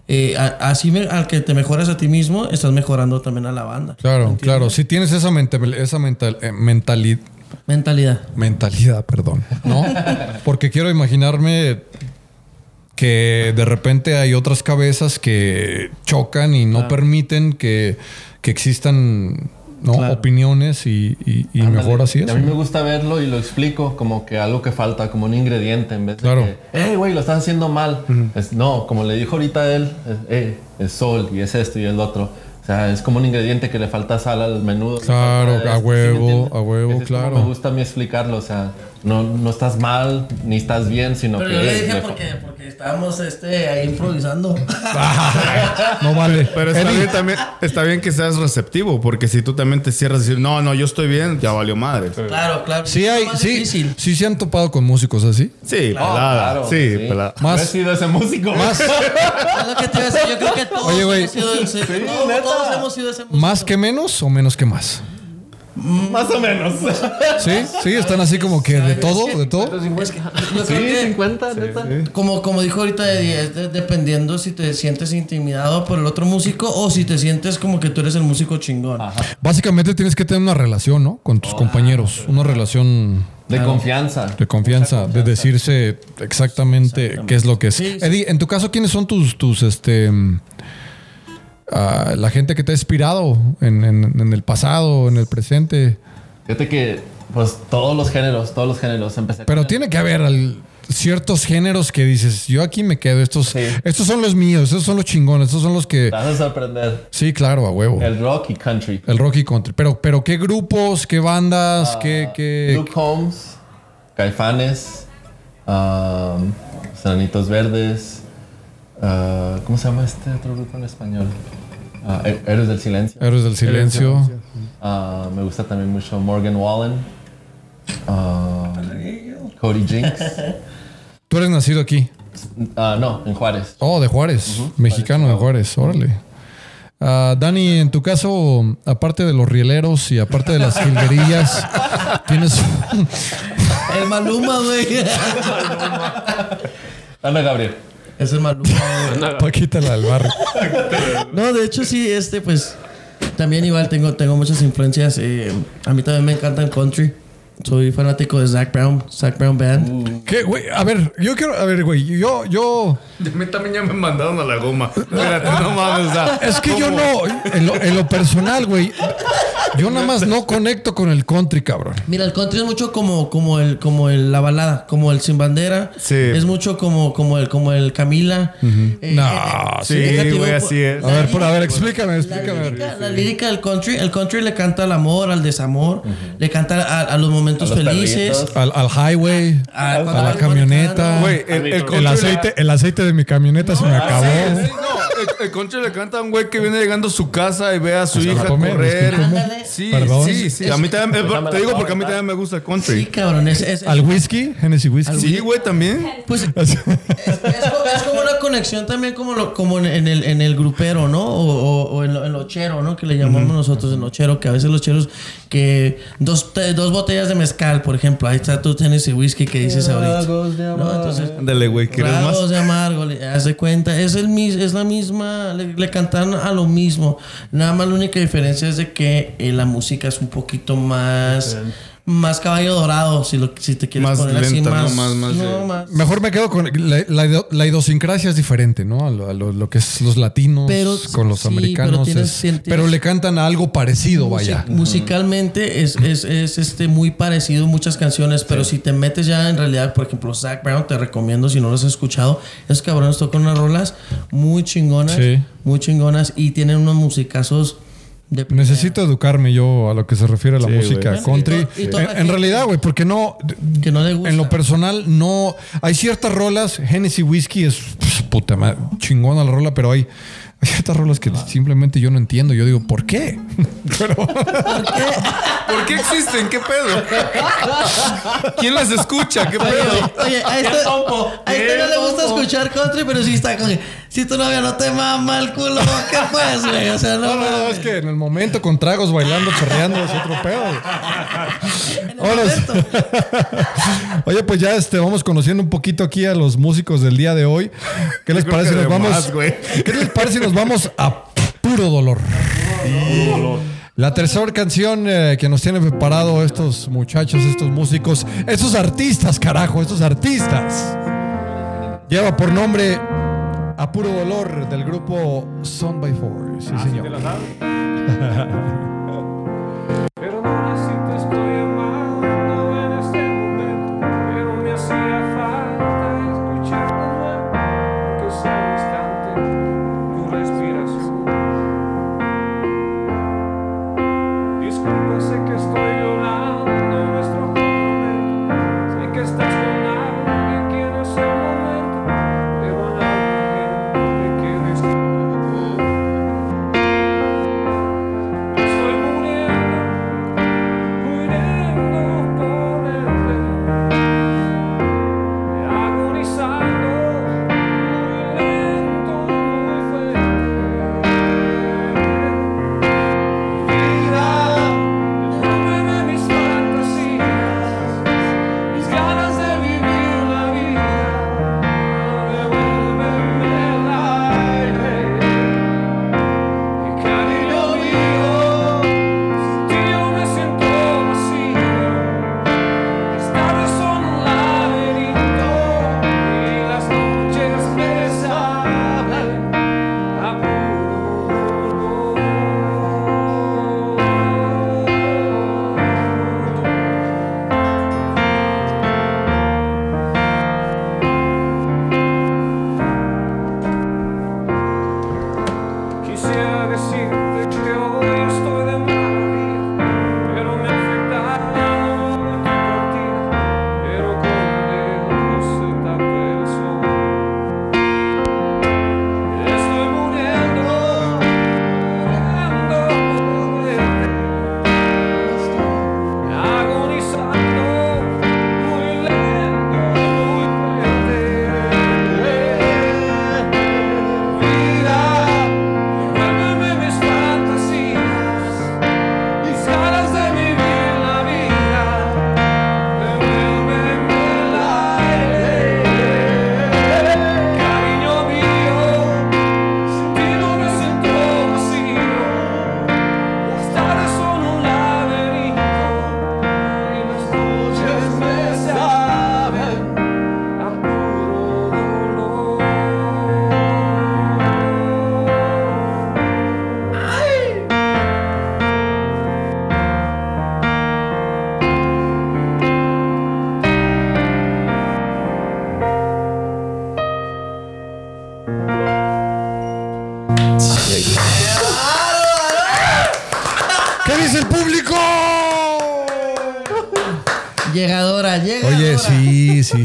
Speaker 2: eh, así me- al que te mejoras a ti mismo, estás mejorando también a la banda.
Speaker 1: Claro,
Speaker 2: ¿Entiendes?
Speaker 1: claro. Si tienes esa, mental, esa mental, eh, mentalidad.
Speaker 2: Mentalidad.
Speaker 1: Mentalidad, perdón. ¿No? Porque quiero imaginarme que de repente hay otras cabezas que chocan y no permiten que, que existan ¿no?
Speaker 2: Claro.
Speaker 1: opiniones y, y- y
Speaker 5: Ándale.
Speaker 1: mejor así
Speaker 5: Y
Speaker 1: es.
Speaker 5: A mí me gusta verlo y lo explico como que algo que falta, como un ingrediente en vez de
Speaker 1: Claro.
Speaker 5: que, hey, güey, lo estás haciendo mal. Es, no, como le dijo ahorita él, es, "Eh, es sol y es esto y el otro. O sea, es como un ingrediente que le falta sal al menudo.
Speaker 1: Claro, a huevo, a huevo, claro.
Speaker 5: Me gusta a mí explicarlo, o sea, no, no estás mal ni estás bien, sino
Speaker 2: Pero
Speaker 5: que...
Speaker 2: yo le
Speaker 5: "Hey,
Speaker 2: dije porque, porque estábamos este, ahí improvisando.
Speaker 1: No vale.
Speaker 4: Pero está bien, también, está bien que seas receptivo, porque si tú también te cierras y dices, no, no, yo estoy bien, ya valió madre.
Speaker 2: claro, claro.
Speaker 1: Sí hay,
Speaker 2: más
Speaker 1: sí,
Speaker 2: difícil.
Speaker 1: sí se han topado con músicos así.
Speaker 4: Sí,
Speaker 5: Oh,
Speaker 4: pelada.
Speaker 5: claro,
Speaker 4: sí, pelada.
Speaker 5: Yo he
Speaker 1: Más,
Speaker 5: sido ese músico.
Speaker 1: más,
Speaker 2: Es lo que te iba a decir. Yo creo que todos
Speaker 1: Oye,
Speaker 2: hemos sido ese. todos hemos sido ese músico.
Speaker 1: más que menos o menos que más.
Speaker 5: Más o menos.
Speaker 1: Sí, sí, están así como que de todo, de todo.
Speaker 2: Es que yo
Speaker 5: Sí,
Speaker 2: creo que
Speaker 5: 50, neta.
Speaker 2: Como, como dijo ahorita Eddie, es de- dependiendo si te sientes intimidado por el otro músico o si te sientes como que tú eres el músico chingón.
Speaker 1: Básicamente tienes que tener una relación, ¿no? Con tus compañeros. Una relación
Speaker 5: De confianza.
Speaker 1: de confianza, de decirse exactamente qué es lo que es.
Speaker 2: Sí, sí.
Speaker 1: Eddie, en tu caso, ¿quiénes son tus, tus, este, mm, ah, la gente que te ha inspirado en, en- en el pasado, en el presente?
Speaker 5: Fíjate que, pues, todos los géneros, todos los géneros. Empecé
Speaker 1: Pero
Speaker 5: con-
Speaker 1: tiene que haber al- ciertos géneros que dices, yo aquí me quedo, estos,
Speaker 5: Sí.
Speaker 1: estos son los míos, estos son los chingones, estos son los que...
Speaker 5: Te vas a sorprender.
Speaker 1: Sí, claro, a huevo. El,
Speaker 5: El rock y country.
Speaker 1: rock y country. Pero, pero ¿qué grupos, qué bandas,
Speaker 5: Ah,
Speaker 1: qué... qué-
Speaker 5: Luke Holmes, Caifanes, um, Verdes. Ah, ¿Cómo se llama este otro grupo en español? Héroes del Silencio.
Speaker 1: Héroes del Silencio.
Speaker 5: Ah, me gusta también mucho Morgan Wallen. Cody Jinks.
Speaker 1: Tú eres nacido aquí.
Speaker 5: Ah, no, en Juárez.
Speaker 1: Oh, de Juárez. Mexicano de Juárez. Órale. Dani, en tu caso, aparte de los rieleros y aparte de las jilguerillas, tienes...
Speaker 2: El Maluma, güey.
Speaker 5: Ana Gabriel.
Speaker 2: Es el Maluma, güey.
Speaker 1: Paquita la del barrio.
Speaker 2: No, de hecho sí, este pues también igual tengo, tengo muchas influencias. eh, a mí también me encanta el country. Soy fanático de Zach Brown, Zach Brown Band.
Speaker 1: ¿Qué, güey? A ver, yo quiero... A ver, güey, yo... yo
Speaker 4: A mí también ya me mandaron a la goma. Espérate, no mames.
Speaker 1: es que yo no... En lo, en lo personal, güey, yo nada más no conecto con el country, cabrón.
Speaker 2: Mira, el country es mucho como, como el, como el, la balada, como el sin bandera.
Speaker 4: Sí.
Speaker 2: Es mucho como, como el, como el Camila. Eh,
Speaker 1: No,
Speaker 2: eh,
Speaker 4: Sí,
Speaker 2: déjate,
Speaker 4: güey,
Speaker 2: digo,
Speaker 4: así es.
Speaker 1: A ver, por, a ver, explícame,
Speaker 2: La
Speaker 1: explícame.
Speaker 2: lírica, la lírica del country, el country le canta al amor, al desamor, le canta a, a los momentos
Speaker 5: A los
Speaker 2: felices.
Speaker 1: Al, al highway,
Speaker 2: a,
Speaker 1: a
Speaker 2: cuando
Speaker 1: la camioneta.
Speaker 4: Güey, el, el,
Speaker 1: El aceite, el aceite de mi camioneta se me acabó.
Speaker 4: Sí, no, el, el country le canta a un güey que viene llegando a su casa y ve a su hija
Speaker 1: Discúlpame,
Speaker 4: correr. Sí,
Speaker 1: Perdón.
Speaker 4: sí, sí. A mí también, me- te digo porque a mí también me gusta el
Speaker 2: Sí,
Speaker 4: country.
Speaker 2: cabrón, es, es-
Speaker 1: Al whisky, Hennessy Whisky.
Speaker 4: Sí, güey, también.
Speaker 2: pues es, es como, es como una conexión también como, lo, como en, en el, en el grupero, ¿no? O, o, o en, lo, en lo chero, ¿no? Que le llamamos nosotros en lo chero, que a veces los cheros que dos, te- dos botellas de mezcal, por ejemplo, ahí está tu Tennessee Whiskey que dices ahorita. ¿no? Entonces,
Speaker 4: Ándale, güey, ¿quieres más?
Speaker 2: de amargo, haz de cuenta, es, el, mis- es la misma, le, le cantan a lo mismo. Nada más la única diferencia es de que eh, la música es un poquito más, más caballo dorado, si, lo, si te quieres
Speaker 4: Más
Speaker 2: poner así,
Speaker 4: lenta, ¿no?
Speaker 2: más,
Speaker 4: Más-
Speaker 2: no, más-
Speaker 1: Mejor me quedo con la, la ido- la idiosincrasia es diferente, ¿no? A lo, a lo- lo que es los latinos
Speaker 2: Pero-
Speaker 1: con los
Speaker 2: sí,
Speaker 1: americanos.
Speaker 2: pero tienes-
Speaker 1: es-
Speaker 2: tienes-
Speaker 1: pero le cantan a algo parecido, vaya.
Speaker 2: Musi- Musicalmente es, es, es, este, muy parecido muchas canciones, pero si te metes ya en realidad, por ejemplo, Zach Brown, te recomiendo si no los has escuchado, esos cabrones tocan unas rolas muy chingonas,
Speaker 1: Sí.
Speaker 2: muy chingonas y tienen unos musicazos.
Speaker 1: Necesito educarme yo a lo que se refiere a la
Speaker 4: Sí,
Speaker 1: música country. En, realidad, güey, porque no.
Speaker 2: que no le gusta.
Speaker 1: En lo personal, no. Hay ciertas rolas. Hennessy Whiskey es pues, puta madre, chingona la rola, pero hay, hay ciertas rolas que simplemente yo no entiendo. Yo digo, ¿por qué? Pero.
Speaker 4: ¿Por qué existen? ¿Qué pedo? ¿Quién las escucha? ¿Qué pedo?
Speaker 2: oye, a este, a este no le gusta escuchar country, pero sí está con si tu novia no te mama el culo, ¿qué pues, güey? O sea, no,
Speaker 1: No, no, no, es que en el momento con tragos, bailando, perreando, es otro pedo. Oye, pues ya este, vamos conociendo un poquito aquí a los músicos del día de hoy. ¿Qué les parece si
Speaker 4: que
Speaker 1: nos vamos?
Speaker 4: más.
Speaker 1: ¿Qué les parece si nos vamos a puro dolor? La tercera canción eh, que nos tienen preparado estos muchachos, estos músicos, estos artistas, carajo, estos artistas. Lleva por nombre A Puro Dolor del grupo Son by Four. Sí, señor.
Speaker 3: Pero no así te tu respiración. Disculpa, sé que estoy llorando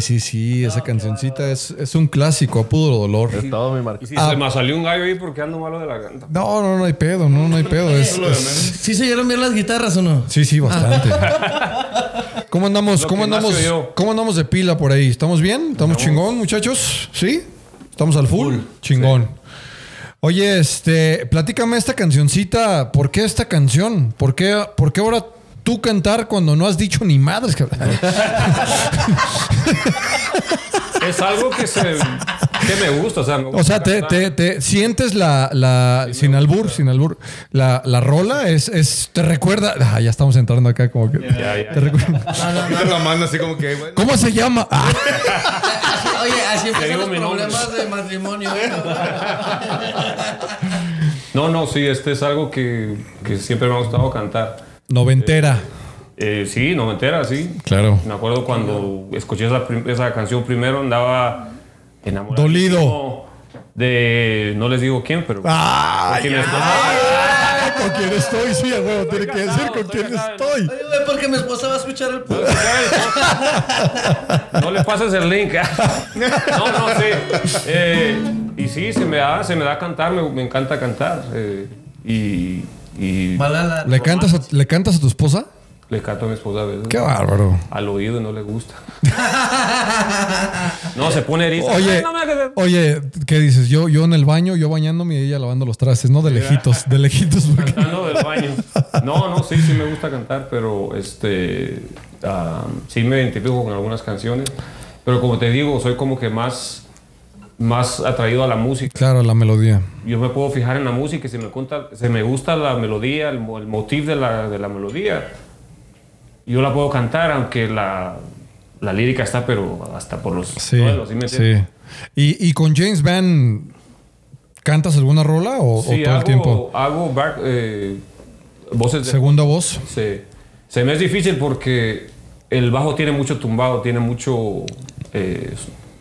Speaker 1: sí, sí, sí. Esa cancioncita es, es un clásico, a puro dolor.
Speaker 5: Es todo mi marca.
Speaker 3: Y si
Speaker 1: Ah.
Speaker 3: se me salió un gallo ahí porque ando malo de la garganta.
Speaker 1: No, no, no hay pedo, no, no hay pedo. Es, es-
Speaker 2: ¿Sí se oyeron bien las guitarras o no?
Speaker 1: sí, sí, bastante. ¿Cómo andamos?
Speaker 3: Lo
Speaker 1: ¿Cómo
Speaker 3: que más
Speaker 1: andamos?
Speaker 3: se oyó.
Speaker 1: ¿Cómo andamos de pila por ahí? ¿Estamos bien? ¿Estamos chingón, muchachos? ¿Sí? ¿Estamos al full? Chingón. Oye, este, platícame esta cancioncita. ¿Por qué esta canción? ¿Por qué, por qué ahora tú cantar cuando no has dicho ni madres? cabrón?
Speaker 3: Es algo que se que me gusta, o sea, me gusta
Speaker 1: O sea, te, te, te sientes la, la sin albur, sin albur, la, la rola es, es, te recuerda, ah, ya estamos entrando acá como que,
Speaker 3: Ya, ya,
Speaker 1: te recuerda-
Speaker 4: Te la manda así como que, bueno.
Speaker 1: ¿cómo se llama? Ah,
Speaker 2: Oye, así empiezan los problemas de matrimonio.
Speaker 3: No, no, sí, este es algo que, que siempre me ha gustado cantar.
Speaker 1: Noventera,
Speaker 3: Eh, sí, no me entera, sí.
Speaker 1: claro.
Speaker 3: Me acuerdo cuando escuché esa, esa canción primero, andaba enamorado.
Speaker 1: Dolido.
Speaker 3: De, no les digo quién, pero...
Speaker 1: Ay, con quién estoy, sí, huevo, tiene que decir con quién estoy.
Speaker 2: Oye, güey, porque mi esposa va a escuchar el podcast.
Speaker 3: No le pases el link. No, no, sí. Eh, y sí, se me da, se me da cantar, me, me encanta cantar. eh, y, y
Speaker 1: ¿Le cantas, a, ¿Le cantas a tu esposa?
Speaker 3: le canto a mi esposa a veces.
Speaker 1: Qué bárbaro.
Speaker 3: Al oído y no le gusta. No, se pone eriza.
Speaker 1: Oye,
Speaker 3: Ay, no me hagas-
Speaker 1: oye, ¿qué dices? Yo, yo en el baño, yo bañándome y ella lavando los trastes, no de lejitos, de lejitos. Porque...
Speaker 3: Cantando del baño. No, no, sí, sí me gusta cantar, pero este. ah, sí me identifico con algunas canciones. Pero como te digo, soy como que más. Más atraído a la música.
Speaker 1: Claro, la melodía.
Speaker 3: Yo me puedo fijar en la música y si me, gusta, si me gusta la melodía, el, el motif de la, de la melodía, yo la puedo cantar, aunque la, la lírica está, pero hasta por los
Speaker 1: Sí,
Speaker 3: suelos, ¿sí me
Speaker 1: sí. ¿Y, y con James Van cantas alguna rola o, o
Speaker 3: Sí,
Speaker 1: todo
Speaker 3: hago,
Speaker 1: el tiempo?
Speaker 3: hago back, eh, voces de
Speaker 1: Segunda voz.
Speaker 3: Se, se me es difícil porque el bajo tiene mucho tumbado, tiene mucho eh,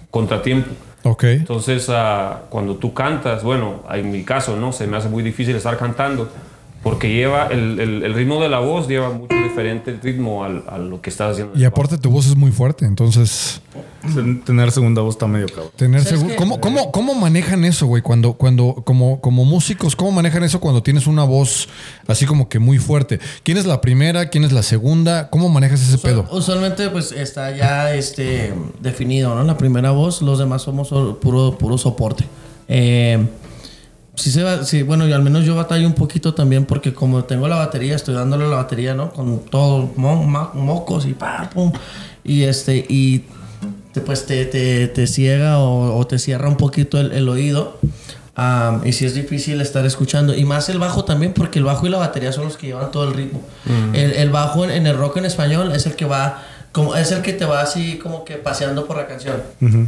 Speaker 3: contratiempo.
Speaker 1: Ok.
Speaker 3: Entonces, ah, cuando tú cantas, bueno, en mi caso, ¿no? Se me hace muy difícil estar cantando porque lleva el, el- el ritmo de la voz lleva mucho diferente ritmo al, a lo que estás haciendo.
Speaker 1: Y aparte tu voz es muy fuerte, entonces
Speaker 4: Tener segunda voz está medio cabrón.
Speaker 1: tener. ¿Cómo, cómo, cómo manejan eso, güey? Cuando, cuando, como, como músicos, ¿cómo manejan eso cuando tienes una voz así como que muy fuerte? ¿Quién es la primera? ¿Quién es la segunda? ¿Cómo manejas ese pedo?
Speaker 2: Usualmente pues está ya este definido, ¿no? La primera voz, los demás somos so- puro, puro soporte. Eh, sí se va, sí, bueno, y al menos yo batallo un poquito también porque como tengo la batería, estoy dándole la batería, ¿no? Con todo, mo- ma- mocos y pa, pum. Y este, y te, pues te, te, te ciega o, o te cierra un poquito el, el oído. Y si es difícil estar escuchando. Y más el bajo también, porque el bajo y la batería son los que llevan todo el ritmo. El, el bajo en, en el rock en español es el que va, como, es el que te va así como que paseando por la canción.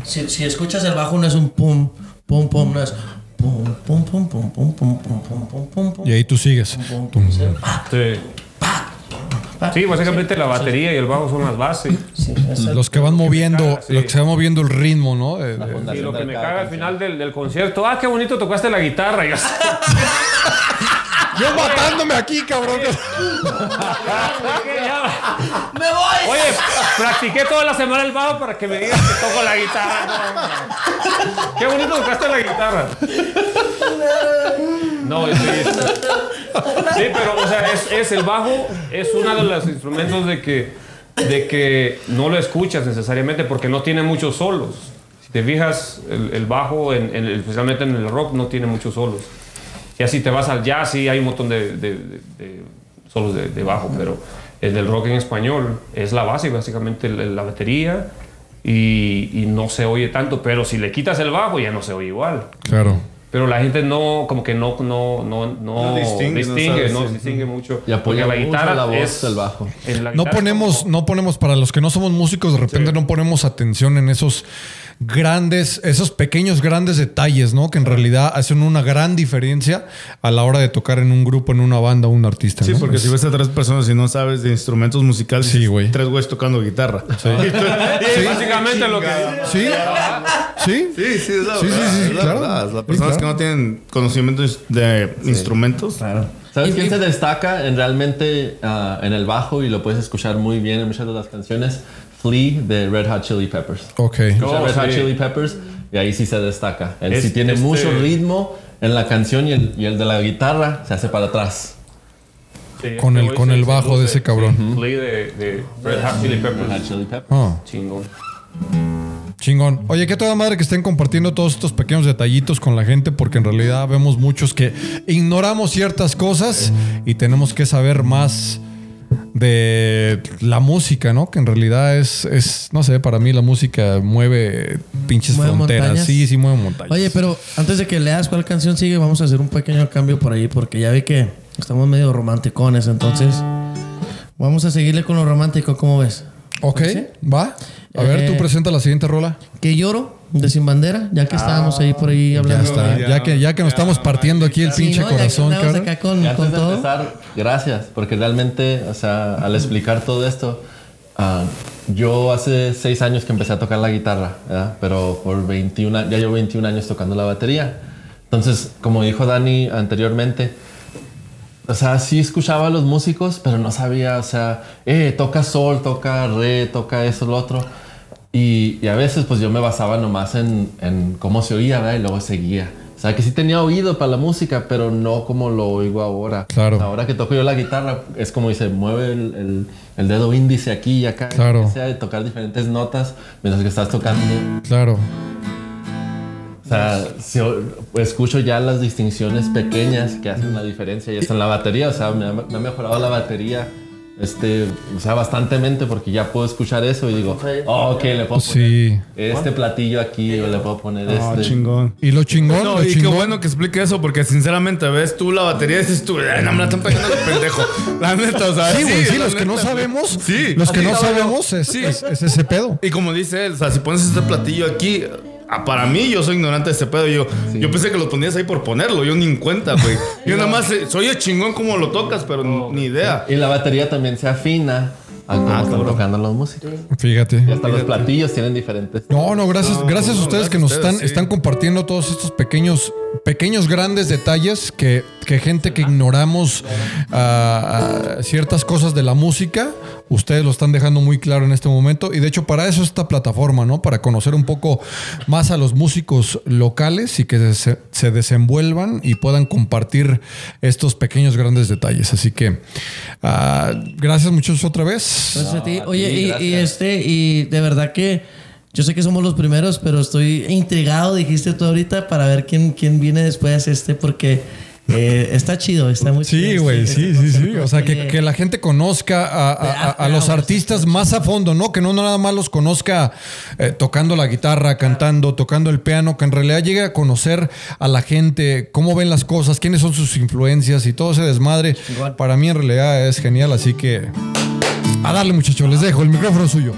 Speaker 2: si, si escuchas el bajo no es un pum, pum, pum, no es
Speaker 1: y ahí tú sigues.
Speaker 2: Sí.
Speaker 3: Sí, básicamente la batería y el bajo son las bases.
Speaker 1: Los que van moviendo, los que se van moviendo el ritmo, ¿no?
Speaker 3: y lo que me caga al final del, concierto. Ah, qué bonito tocaste la guitarra. Yo,
Speaker 1: matándome aquí, cabrón.
Speaker 2: ¡Me voy!
Speaker 3: Oye, practiqué toda la semana el bajo para que me digas que toco la guitarra. Qué bonito tocaste la guitarra. No, sí, sí, pero o sea, es, es el bajo es uno de los instrumentos de que, de que no lo escuchas necesariamente porque no tiene muchos solos. Si te fijas, el, el bajo, en, en- especialmente en el rock, no tiene muchos solos. Y así te vas al jazz, sí hay un montón de, de- de- de solos de, de bajo, pero el del rock en español es la base, básicamente la batería, y, y no se oye tanto, pero si le quitas el bajo ya no se oye igual.
Speaker 1: Claro.
Speaker 3: Pero la gente no, como que no, no, no, no,
Speaker 4: No distingue, no
Speaker 3: distingue, no,
Speaker 4: sí.
Speaker 3: distingue mucho.
Speaker 5: Y apoya
Speaker 3: la guitarra
Speaker 5: la voz
Speaker 3: es
Speaker 5: del bajo.
Speaker 3: la
Speaker 1: No ponemos,
Speaker 3: como-
Speaker 1: no ponemos, para los que no somos músicos, de repente no ponemos atención en esos grandes, esos pequeños grandes detalles, ¿no? Que en realidad hacen una gran diferencia a la hora de tocar en un grupo, en una banda, un artista.
Speaker 4: Sí,
Speaker 1: ¿no?
Speaker 4: porque
Speaker 1: Es-
Speaker 4: si ves a tres personas y no sabes de instrumentos musicales,
Speaker 1: Sí, güey.
Speaker 4: tres güeyes tocando guitarra. Sí,
Speaker 3: Sí, básicamente lo que...
Speaker 1: Sí, sí,
Speaker 4: sí, sí, es la
Speaker 1: Sí, sí,
Speaker 4: verdad.
Speaker 1: sí,
Speaker 4: es la
Speaker 1: claro.
Speaker 4: verdad. Las
Speaker 1: Sí,
Speaker 4: personas
Speaker 1: claro.
Speaker 4: que no tienen conocimientos de instrumentos.
Speaker 2: Claro.
Speaker 5: ¿Sabes quién se destaca en realmente ah, en el bajo y lo puedes escuchar muy bien en muchas de las canciones? Flea de Red Hot Chili Peppers.
Speaker 1: Ok.
Speaker 5: Escucha
Speaker 3: Oh,
Speaker 5: Red Hot
Speaker 3: sí.
Speaker 5: Chili Peppers y ahí sí se destaca. Él
Speaker 3: Es-
Speaker 5: sí tiene
Speaker 3: este-
Speaker 5: mucho ritmo en la canción y el, y el de la guitarra se hace para atrás.
Speaker 3: Sí,
Speaker 1: Con
Speaker 3: este
Speaker 1: el-
Speaker 3: güey
Speaker 1: con el bajo de ese cabrón.
Speaker 3: Flea de, de Red Hot Chili
Speaker 5: Red Hot
Speaker 3: Peppers.
Speaker 5: Chili Peppers.
Speaker 1: Ah,
Speaker 3: Chingón.
Speaker 1: chingón. Oye, qué toda madre que estén compartiendo todos estos pequeños detallitos con la gente, porque en realidad vemos muchos que ignoramos ciertas cosas y tenemos que saber más de la música, ¿no? Que en realidad es, es no sé, para mí la música mueve pinches
Speaker 2: Mueve
Speaker 1: fronteras.
Speaker 2: montañas.
Speaker 1: Sí, sí mueve montañas.
Speaker 2: Oye, pero antes de que leas cuál canción sigue, vamos a hacer un pequeño cambio por ahí, porque ya vi que estamos medio romanticones, entonces vamos a seguirle con lo romántico, ¿cómo ves?
Speaker 1: Ok, va. A ver, tú
Speaker 2: Eh,
Speaker 1: presenta la siguiente rola.
Speaker 2: Que lloro de Sin Bandera, ya que estábamos ahí por ahí
Speaker 1: Ya
Speaker 2: hablando.
Speaker 1: está.
Speaker 4: ya,
Speaker 1: Ya que, ya que nos
Speaker 4: ya,
Speaker 1: estamos partiendo aquí el
Speaker 2: Sí,
Speaker 1: pinche
Speaker 2: ¿no? Ya que
Speaker 1: corazón, cabrón.
Speaker 2: acá con, con
Speaker 5: antes de
Speaker 2: todo.
Speaker 5: empezar, gracias, porque realmente, o sea, al explicar todo esto, ah, yo hace seis años que empecé a tocar la guitarra, ¿verdad? pero por 21, a- ya llevo 21 años tocando la batería. Entonces, como dijo Dani anteriormente, o sea, sí escuchaba a los músicos, pero no sabía, o sea, eh, toca sol, toca re, toca eso, lo otro. Y, y a veces, pues yo me basaba nomás en, en cómo se oía, ¿verdad? Y luego seguía. O sea, que sí tenía oído para la música, pero no como lo oigo ahora.
Speaker 1: Claro.
Speaker 5: Ahora que toco yo la guitarra, es como dice, mueve el, el- el dedo índice aquí y acá.
Speaker 1: Claro.
Speaker 5: Sea, de tocar diferentes notas mientras que estás tocando.
Speaker 1: Claro.
Speaker 5: O sea, si escucho ya las distinciones pequeñas que hacen la diferencia y eso en la batería, o sea, me ha, me ha mejorado la batería, este, o sea, bastantemente porque ya puedo escuchar eso y digo, oh, ok, le puedo
Speaker 1: Sí.
Speaker 5: poner este platillo aquí o le puedo poner
Speaker 4: Ah,
Speaker 5: este.
Speaker 4: chingón.
Speaker 1: Y lo chingón,
Speaker 4: No,
Speaker 1: lo
Speaker 4: y qué bueno que explique eso, porque sinceramente ves tú la batería y dices tú, "Ay, no me la están pegando los pendejos. La neta, o sea,
Speaker 1: Sí, güey, sí, los que no sabemos.
Speaker 4: Sí.
Speaker 1: Los que
Speaker 4: Así
Speaker 1: no sabemos es,
Speaker 4: Sí.
Speaker 1: es- es ese pedo.
Speaker 4: Y como dice él, o sea, si pones este platillo aquí, ah, para mí yo soy ignorante de este pedo. Yo, yo pensé que lo ponías ahí por ponerlo, yo ni en cuenta, güey. Yo nada más eh, soy el chingón como lo tocas, pero ni idea.
Speaker 5: Y la batería también se afina a cómo están
Speaker 4: cabrón.
Speaker 5: tocando los músicos.
Speaker 1: Fíjate.
Speaker 5: Y hasta los platillos tienen diferentes.
Speaker 1: No, no, gracias,
Speaker 4: No,
Speaker 1: gracias a ustedes
Speaker 4: gracias
Speaker 1: que nos
Speaker 4: ustedes,
Speaker 1: están,
Speaker 4: sí.
Speaker 1: están compartiendo todos estos pequeños, pequeños grandes detalles que, que gente que ignoramos ah, ah, ciertas cosas de la música, ustedes lo están dejando muy claro en este momento. Y de hecho, para eso esta plataforma, ¿no? Para conocer un poco más a los músicos locales y que se, se desenvuelvan y puedan compartir estos pequeños grandes detalles. Así que ah, gracias muchachos otra vez.
Speaker 2: Gracias a ti.
Speaker 5: a
Speaker 2: Oye,
Speaker 5: ti,
Speaker 2: y, este, y de verdad que yo sé que somos los primeros, pero estoy intrigado, dijiste tú ahorita, para ver quién, quién viene después este, porque eh, está chido, está muy chido.
Speaker 1: Sí, güey,
Speaker 2: este
Speaker 1: sí, sí, sí. O sea, que, que la gente conozca a, a- a- a los artistas más a fondo, ¿no? Que no nada más los conozca eh, tocando la guitarra, cantando, tocando el piano, que en realidad llegue a conocer a la gente, cómo ven las cosas, quiénes son sus influencias y todo ese desmadre. Para mí en realidad es genial, así que a darle muchachos, les dejo, el micrófono suyo.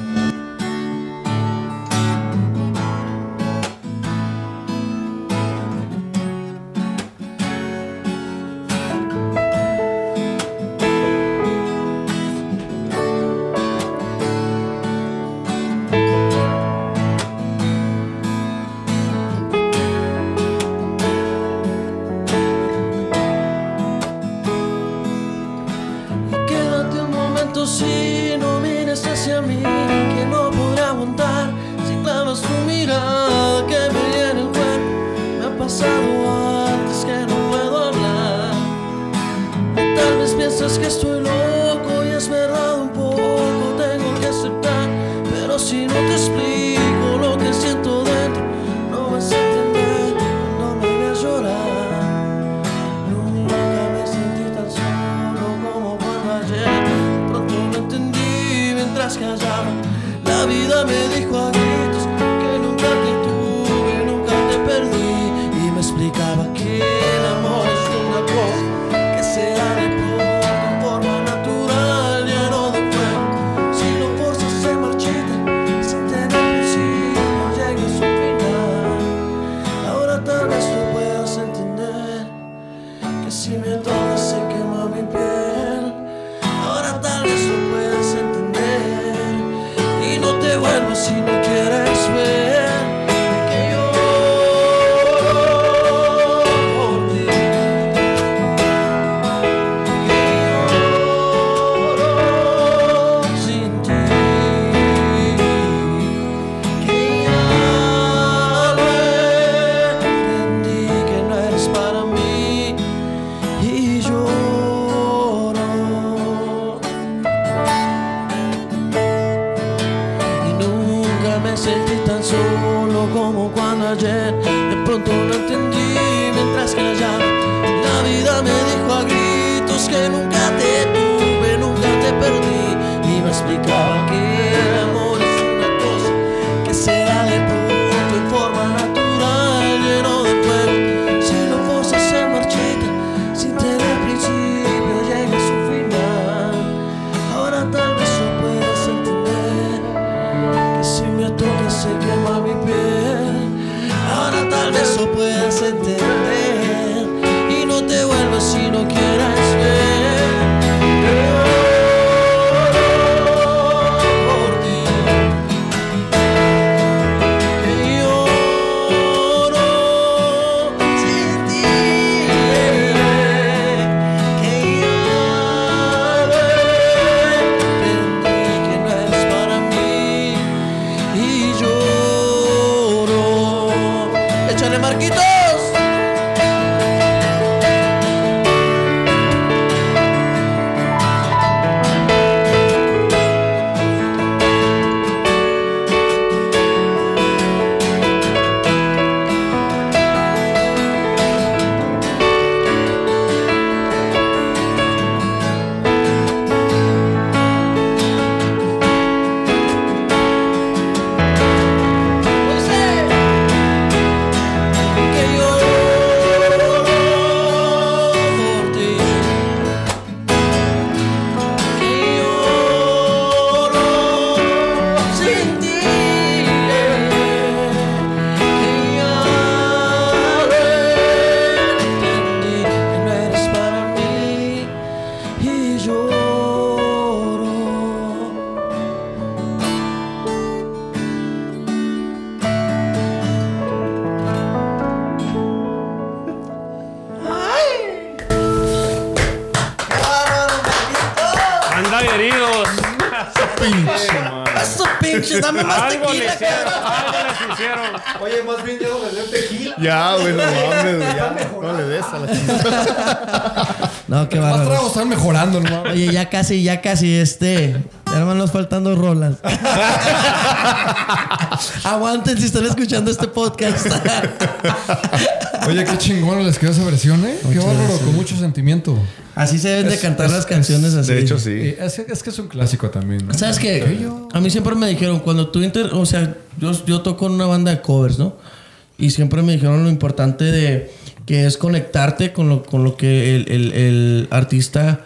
Speaker 2: Eso pinche, dame más
Speaker 3: Algo le
Speaker 2: tequila,
Speaker 3: hicieron.
Speaker 2: cabrón.
Speaker 3: Algo les hicieron.
Speaker 1: Oye, más bien ya no le dio tequila.
Speaker 4: Ya, güey, no mames, güey, ya. No le des a la chingada.
Speaker 2: No, qué bárbaro.
Speaker 1: tragos están mejorando, no mames.
Speaker 2: Oye, ya casi, ya casi, este. Ya nomás nos faltan dos rolas. Aguanten si están escuchando este podcast.
Speaker 1: Oye, qué chingón les quedó esa versión, ¿eh? Qué bárbaro, con mucho sentimiento.
Speaker 2: así se deben de cantar
Speaker 1: es-
Speaker 2: las canciones así.
Speaker 4: De hecho, sí.
Speaker 1: Y es, es que es un clásico también, ¿no?
Speaker 2: ¿Sabes qué? A mí siempre me dijeron, cuando tú inter... O sea, yo, yo toco en una banda de covers, ¿no? Y siempre me dijeron lo importante de... Que es conectarte con lo, con lo que el, el- el artista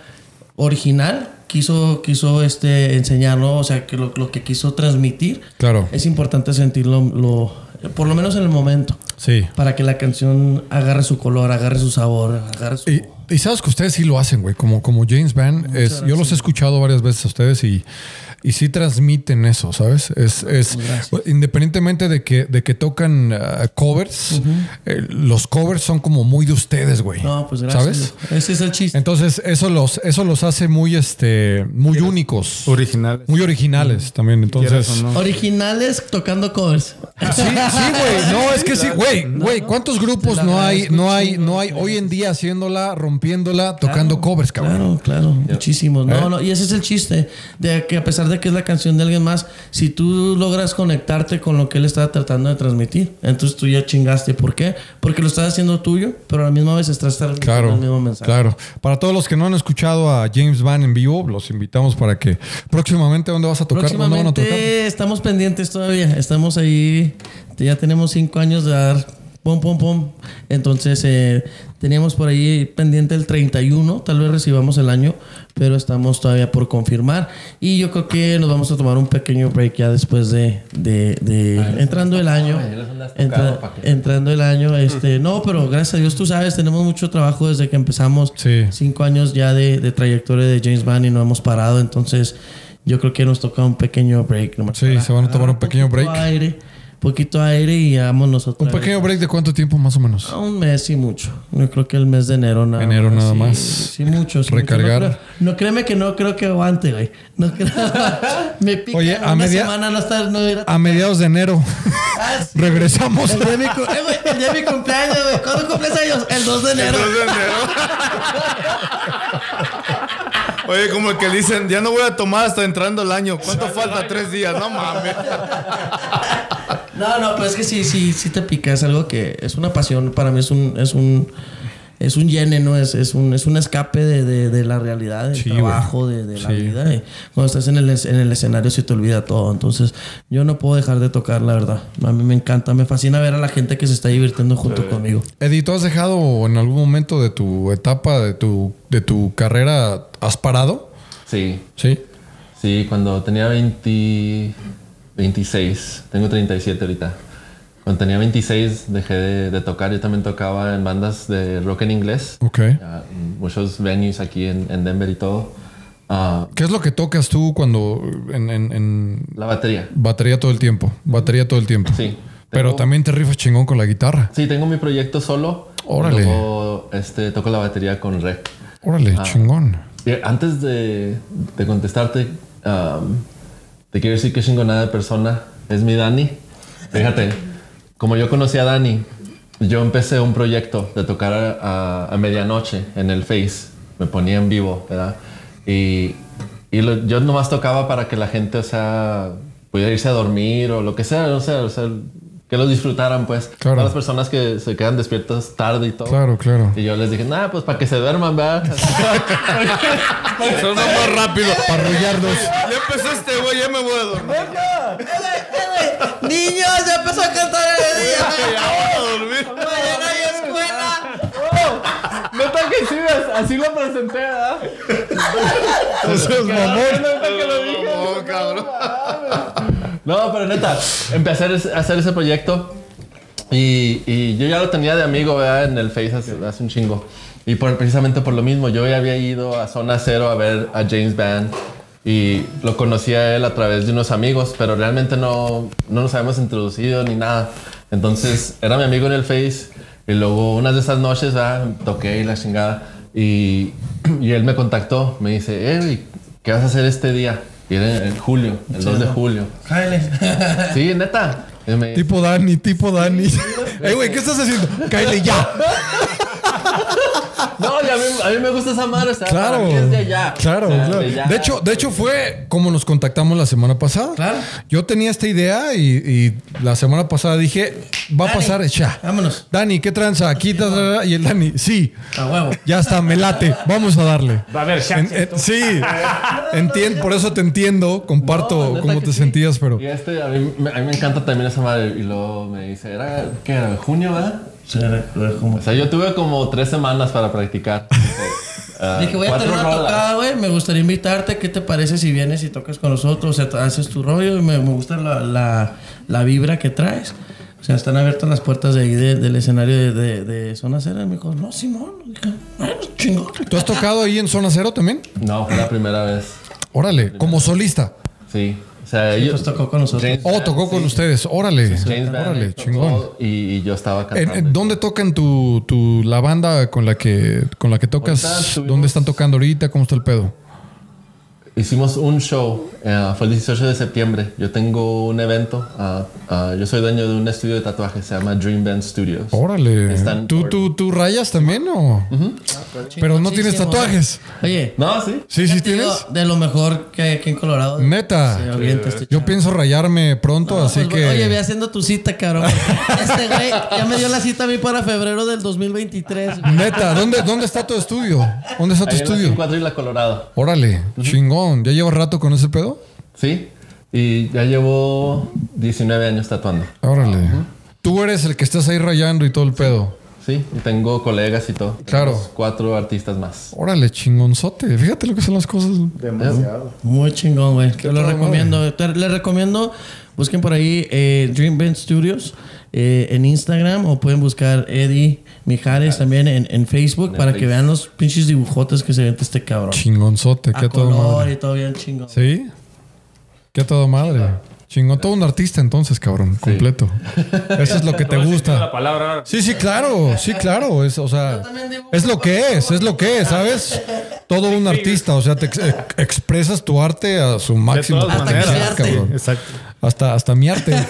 Speaker 2: original quiso, quiso este, enseñar, ¿no? O sea, que lo, lo que quiso transmitir.
Speaker 1: Claro.
Speaker 2: Es importante sentirlo, lo, por lo menos en el momento.
Speaker 1: Sí.
Speaker 2: Para que la canción agarre su color, agarre su sabor, agarre su...
Speaker 1: Y, y sabes que ustedes sí lo hacen, güey, como, como James Band. Es, yo los he escuchado varias veces a ustedes y, y sí transmiten eso, ¿sabes? Es, es
Speaker 2: Gracias.
Speaker 1: independientemente de que, de que tocan uh, covers, eh, los covers son como muy de ustedes, güey.
Speaker 2: No, pues gracias.
Speaker 1: ¿Sabes?
Speaker 2: Ese es el chiste.
Speaker 1: Entonces, eso los, eso los hace muy, este, muy únicos.
Speaker 4: Originales.
Speaker 1: Muy originales también. Entonces.
Speaker 4: No.
Speaker 2: Originales tocando covers.
Speaker 1: Sí, sí, güey. No, es que sí, güey. Güey, ¿cuántos grupos no hay, no hay, no hay hoy en día haciéndola, rompiéndola, tocando covers, cabrón?
Speaker 2: Claro, claro, muchísimos. No,
Speaker 1: ¿Eh?
Speaker 2: no, y ese es el chiste, de que a pesar de que es la canción de alguien más, si tú logras conectarte con lo que él estaba tratando de transmitir, entonces tú ya chingaste. ¿Por qué? Porque lo estás haciendo tuyo, pero a la misma vez estás transmitiendo
Speaker 1: Claro,
Speaker 2: el mismo mensaje.
Speaker 1: claro. Para todos los que no han escuchado a James Van en vivo, los invitamos para que próximamente, ¿dónde vas a tocar? ¿Dónde van a tocar?
Speaker 2: Próximamente estamos pendientes todavía. Estamos ahí. Ya tenemos cinco años de dar pum, pum, pum. Entonces, eh, teníamos por ahí pendiente el 31. Tal vez recibamos el año, pero estamos todavía por confirmar. Y yo creo que nos vamos a tomar un pequeño break ya después de, de, de- entrando el año. Entrando el año, este, no, pero gracias a Dios, tú sabes, tenemos mucho trabajo desde que empezamos.
Speaker 1: Sí.
Speaker 2: Cinco años ya de, de trayectoria de James Bond y no hemos parado. Entonces, yo creo que nos toca un pequeño break. nomás
Speaker 1: Sí,
Speaker 2: para
Speaker 1: se van a tomar un pequeño break.
Speaker 2: Aire, poquito aire y vámonos otra
Speaker 1: Un
Speaker 2: vez.
Speaker 1: pequeño break de cuánto tiempo más o menos.
Speaker 2: Un mes y mucho. Yo creo que el mes de enero nada
Speaker 1: Enero
Speaker 2: más.
Speaker 1: nada
Speaker 2: Sí,
Speaker 1: más.
Speaker 2: Sí, mucho. sí,
Speaker 1: Recargar.
Speaker 2: mucho. No, creo- no, créeme que no creo que aguante, güey. No creo. Me pica
Speaker 1: Oye, a
Speaker 2: una
Speaker 1: media-
Speaker 2: semana no estar... No a-
Speaker 1: A mediados de enero
Speaker 2: Ah, sí.
Speaker 1: regresamos.
Speaker 2: El día de mi, cu- eh, el día de mi cumpleaños, güey. ¿Cuándo cumples años? El 2 de enero.
Speaker 4: Entonces, enero. Oye, como el que dicen, ya no voy a tomar hasta entrando el año. ¿Cuánto falta? Tres días, no mames.
Speaker 2: No, no, pues es que sí, sí, sí te pica. Es algo que es una pasión. Para mí es un, es un, es un llene, ¿no? Es, es, un, es un escape de, de, de la realidad, del
Speaker 1: Sí,
Speaker 2: trabajo, de, de la
Speaker 1: Sí.
Speaker 2: vida. Y cuando estás en el, en el escenario se te olvida todo. Entonces, yo no puedo dejar de tocar, la verdad. A mí me encanta. Me fascina ver a la gente que se está divirtiendo junto conmigo.
Speaker 1: Eddie, ¿tú has dejado en algún momento de tu etapa, de tu, de tu carrera, has parado?
Speaker 5: Sí,
Speaker 1: Sí.
Speaker 5: sí, cuando tenía 20, 26, tengo 37 ahorita. Cuando tenía 26 dejé de, de tocar. Yo también tocaba en bandas de rock en inglés.
Speaker 1: Ok.
Speaker 5: En muchos venues aquí en, en Denver y todo. Ah,
Speaker 1: ¿Qué es lo que tocas tú cuando en, en- en
Speaker 5: la batería.
Speaker 1: batería todo el tiempo? Batería todo el tiempo.
Speaker 5: Sí.
Speaker 1: Pero
Speaker 5: Tengo-
Speaker 1: también te rifas chingón con la guitarra.
Speaker 5: Sí, tengo mi proyecto solo.
Speaker 1: Órale.
Speaker 5: Luego este, toco la batería con Rec.
Speaker 1: Órale,
Speaker 5: Ah.
Speaker 1: chingón.
Speaker 5: Antes de, de contestarte, um, te quiero decir que chingonada de persona es mi Dani. Fíjate, como yo conocí a Dani, yo empecé un proyecto de tocar a, a- a medianoche en el Face. Me ponía en vivo, ¿verdad? Y, y lo- yo nomás tocaba para que la gente, o sea, pudiera irse a dormir o lo que sea, no sé, o sea, que lo disfrutaran, pues.
Speaker 1: Claro.
Speaker 5: Todas las personas que se quedan despiertas tarde y todo.
Speaker 1: Claro, claro.
Speaker 5: Y yo les dije, nada, pues para que se duerman, ¿verdad?
Speaker 4: Son más rápido.
Speaker 1: Para arrullarlos.
Speaker 4: Ya empezó este güey, ya me voy a dormir.
Speaker 2: ¡Niños! ¡Ya empezó a cantar el día!
Speaker 4: Ya voy a dormir.
Speaker 2: ¡Mañana hay escuela!
Speaker 5: Neta que sí, así lo presenté, ¿verdad?
Speaker 1: Eso es mamón.
Speaker 4: No, cabrón.
Speaker 5: No, pero neta, empecé a hacer ese- a hacer ese proyecto y, y yo ya lo tenía de amigo, ¿verdad? En el Face hace, hace un chingo. Y por, precisamente por lo mismo, yo ya había ido a Zona Cero a ver a James Band y lo conocí a él a través de unos amigos, pero realmente no, no nos habíamos introducido ni nada. Entonces era mi amigo en el Face y luego unas de esas noches ¿verdad? toqué y la chingada y, y él me contactó, me dice, hey, ¿qué vas a hacer este día? Y era en julio, el 2 de julio.
Speaker 2: Cállate.
Speaker 5: Sí, neta. Me-
Speaker 1: Tipo Dani, tipo Dani. Ey, güey, ¿qué estás haciendo? Cállate ya.
Speaker 5: No, y a mí, a mí me gusta esa madre. O sea,
Speaker 1: Claro.
Speaker 5: para mí es de allá.
Speaker 1: Claro,
Speaker 5: O sea,
Speaker 1: claro.
Speaker 5: de
Speaker 1: hecho, de hecho fue como nos contactamos la semana pasada.
Speaker 2: Claro.
Speaker 1: Yo tenía esta idea y, y la semana pasada dije, va a pasar ya.
Speaker 2: vámonos.
Speaker 1: Dani, ¿qué tranza? Aquí, y el Dani, sí.
Speaker 2: A huevo.
Speaker 1: Ya está, me late. Vamos a darle.
Speaker 3: Va a haber
Speaker 1: En- sí, entiendo, por eso te entiendo, comparto
Speaker 5: No,
Speaker 1: cómo
Speaker 5: que
Speaker 1: te
Speaker 5: sí.
Speaker 1: sentías, pero
Speaker 5: Y este, a mí, me- a mí me encanta también esa madre. Y luego me dice, ¿era qué era? ¿Junio, verdad?
Speaker 2: Sí,
Speaker 5: O sea, yo tuve como tres semanas para practicar. Ah,
Speaker 2: Dije, voy a
Speaker 5: cuatro
Speaker 2: tener una
Speaker 5: rolas.
Speaker 2: tocada, güey. Me gustaría invitarte. ¿Qué te parece si vienes y tocas con nosotros? O sea, haces tu rollo. y Me, me gusta la, la, la vibra que traes. O sea, están abiertas las puertas de ahí de- del escenario de, de, de Zona Cera. Y me dijo, no, Simón. Dije, chingón.
Speaker 1: ¿tú has tocado ahí en Zona Cero también?
Speaker 5: No, fue la primera vez.
Speaker 1: Órale, como solista.
Speaker 5: Sí. O sea, ellos.
Speaker 2: Pues tocó con nosotros.
Speaker 5: James
Speaker 1: Oh, tocó con
Speaker 5: sí.
Speaker 1: ustedes. Órale.
Speaker 5: James
Speaker 1: Órale, chingón.
Speaker 5: Y, y yo estaba
Speaker 1: ¿En-
Speaker 5: cantando.
Speaker 1: en ¿Dónde tocan tu, tu- la banda con la que con la que tocas? ¿Dónde están tocando ahorita? ¿Cómo está el pedo?
Speaker 5: Hicimos un show, eh, fue el 18 de septiembre. Yo tengo un evento. ah, ah, yo soy dueño de un estudio de tatuajes, se llama Dream Band Studios.
Speaker 1: Órale.
Speaker 5: Están
Speaker 1: ¿Tú,
Speaker 5: por-
Speaker 1: tú, tú rayas también o? Pero no tienes tatuajes.
Speaker 2: Oye,
Speaker 5: No, sí.
Speaker 1: Sí, sí tienes.
Speaker 2: De lo mejor que hay aquí en Colorado.
Speaker 1: Neta.
Speaker 2: Este
Speaker 1: Yo pienso rayarme pronto,
Speaker 2: No,
Speaker 1: así
Speaker 2: pues,
Speaker 1: que.
Speaker 2: Oye, ve haciendo tu cita, cabrón. Este güey ya me dio la cita a mí para febrero del 2023. güey.
Speaker 1: Neta, ¿dónde, ¿dónde está tu estudio? ¿Dónde está tu
Speaker 5: Ahí en la
Speaker 1: estudio?
Speaker 5: 54 y la Colorado.
Speaker 1: Órale, chingón. ¿Ya llevas rato con ese pedo?
Speaker 5: Sí. Y ya llevo 19 años tatuando.
Speaker 1: Órale. Tú eres el que estás ahí rayando y todo el pedo.
Speaker 5: Sí. Y tengo colegas y todo.
Speaker 1: Claro.
Speaker 5: Tenemos Cuatro artistas más.
Speaker 1: Órale, chingonzote. Fíjate lo que son las cosas.
Speaker 7: Demasiado.
Speaker 2: Muy chingón, güey. Te lo recomiendo. Te- les recomiendo, busquen por ahí eh, Dream Band Studios eh, en Instagram o pueden buscar Eddie Mijares también en, en Facebook para que vean los pinches dibujotes que se vende este cabrón.
Speaker 1: Chingonzote,
Speaker 2: A
Speaker 1: que a todo
Speaker 2: color
Speaker 1: madre.
Speaker 2: y todo bien chingón.
Speaker 1: ¿Sí? Que a todo madre. Chingón, todo un artista entonces, cabrón, completo. Eso es lo que te gusta.
Speaker 3: palabra.
Speaker 1: Sí, sí, claro, sí, claro. Es, o sea, es lo que es, es lo que es, ¿sabes? Todo un artista, o sea, te ex- ex- expresas tu arte a su máximo.
Speaker 4: todas
Speaker 2: que
Speaker 4: maneras.
Speaker 2: arte.
Speaker 4: Exacto.
Speaker 1: Hasta, hasta mi arte.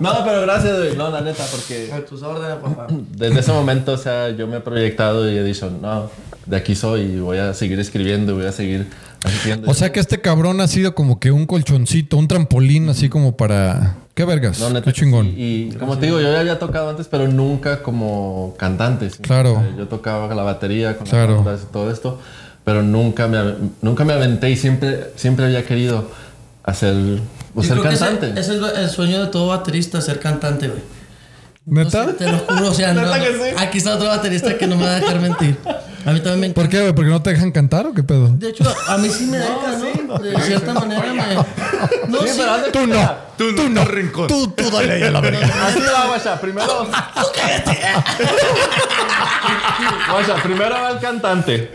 Speaker 5: No, pero gracias, güey. No, la neta, porque
Speaker 2: A tus órdenes, papá.
Speaker 5: desde ese momento, o sea, yo me he proyectado y he dicho, no, de aquí soy y voy a seguir escribiendo, voy a seguir haciendo.
Speaker 1: O sea que este cabrón ha sido como que un colchoncito, un trampolín así como para... ¿Qué vergas?
Speaker 5: No, neta
Speaker 1: Qué chingón.
Speaker 5: sí. Y como te digo, yo ya había tocado antes, pero nunca como cantante. ¿sí?
Speaker 1: Claro.
Speaker 5: O sea, yo tocaba la batería con
Speaker 1: Claro.
Speaker 5: las bandas y todo esto, pero nunca me, nunca me aventé y siempre, siempre había querido hacer,
Speaker 2: Yo
Speaker 5: ser cantante.
Speaker 2: Es, el, el sueño de todo baterista, ser cantante, güey.
Speaker 1: ¿Neta?
Speaker 2: Te lo juro, o sea, no, no. aquí está otro baterista que no me va a dejar mentir. A mí también me
Speaker 1: ¿Por qué, güey? ¿Porque no te dejan cantar o qué pedo?
Speaker 2: De hecho, a mí sí me deja, ¿no? De cierta manera me... No, sí.
Speaker 1: Tú no.
Speaker 4: Tú no, no. rincón.
Speaker 1: Tú, tú dale ahí a la verga.
Speaker 5: Así va, guacha. Primero. Guacha, primero va el cantante.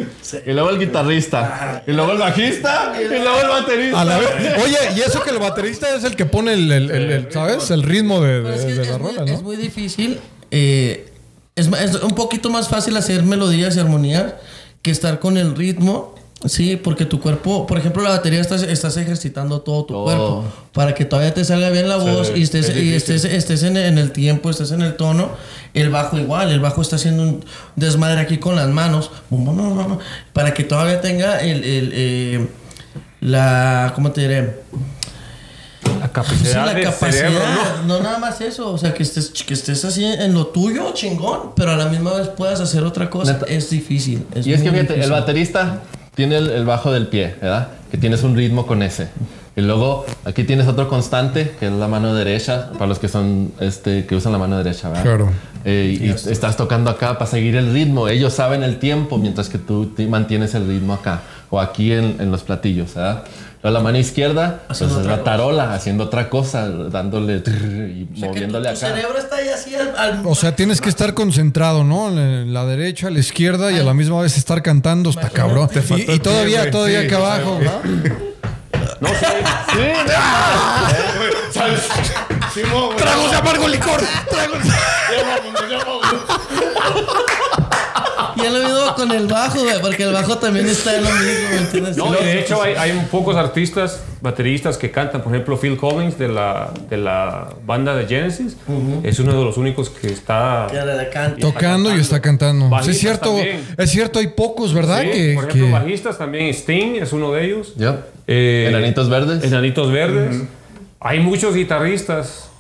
Speaker 5: Y luego el guitarrista. Y luego el bajista. Y luego el baterista.
Speaker 1: A la vez. Oye, y eso que el baterista es el que pone el, el- el- el- ¿sabes? El ritmo de,
Speaker 2: es,
Speaker 1: de-
Speaker 2: que
Speaker 1: de
Speaker 2: es
Speaker 1: la rola,
Speaker 2: es
Speaker 1: ¿no?
Speaker 2: muy difícil. eh, es, es un poquito más fácil hacer melodías y armonías que estar con el ritmo. Sí, porque tu cuerpo, por ejemplo, la batería estás, estás ejercitando todo tu cuerpo para que todavía te salga bien la voz y estés, y estés, estés en, en el tiempo, estés en el tono. El bajo igual, el bajo está haciendo un desmadre aquí con las manos para que todavía tenga el, el, eh, la, ¿cómo te diré?
Speaker 3: La
Speaker 2: Sí,
Speaker 3: capacidad
Speaker 2: la capacidad,
Speaker 3: cerebro, ¿no?
Speaker 2: no nada más eso, o sea, que estés, que estés así en lo tuyo, chingón, pero a la misma vez puedas hacer otra cosa,
Speaker 5: Neta.
Speaker 2: es difícil. Es
Speaker 5: Y es que el baterista tiene el, el bajo del pie, ¿verdad? Que tienes un ritmo con ese. Y luego aquí tienes otro constante, que es la mano derecha, para los que son, este, que usan la mano derecha, ¿verdad?
Speaker 1: Claro.
Speaker 5: Eh, y estás tocando acá para seguir el ritmo. Ellos saben el tiempo mientras que tú mantienes el ritmo acá o aquí en, en los platillos, ¿verdad? Luego la mano izquierda, pues
Speaker 2: Haciendo
Speaker 5: es
Speaker 2: otra
Speaker 5: la tarola, haciendo otra cosa, dándole y
Speaker 2: O sea, que
Speaker 5: moviéndole
Speaker 2: tu, tu
Speaker 5: acá.
Speaker 2: cerebro está ahí así al, al-
Speaker 1: O sea, tienes que estar concentrado, ¿no? En la derecha, a la izquierda y a la misma vez estar cantando. Está cabrón. Y, y
Speaker 4: el
Speaker 1: todavía,
Speaker 4: pie, güey.
Speaker 1: todavía
Speaker 4: Sí,
Speaker 1: acá
Speaker 4: sí,
Speaker 1: abajo, ¿no?
Speaker 3: No sé.
Speaker 4: Simón, güey.
Speaker 1: ¡Tragos de amargo licor!
Speaker 2: Y es lo mismo con el bajo, güey, porque el bajo también está en lo mismo, ¿me entiendes?
Speaker 3: No, y de hecho hay, hay pocos artistas, bateristas que cantan. Por ejemplo, Phil Collins de la, de la banda de Genesis es uno de los únicos que está...
Speaker 2: Que le canta.
Speaker 1: Tocando y está cantando. Sí,
Speaker 3: Bajistas
Speaker 1: es cierto.
Speaker 3: también.
Speaker 1: Es cierto, hay pocos, ¿verdad?
Speaker 3: Sí,
Speaker 1: que,
Speaker 3: por ejemplo,
Speaker 1: que-
Speaker 3: bajistas también. Sting es uno de ellos.
Speaker 5: Yep.
Speaker 3: Eh,
Speaker 5: Enanitos verdes.
Speaker 3: Enanitos Verdes. Hay muchos guitarristas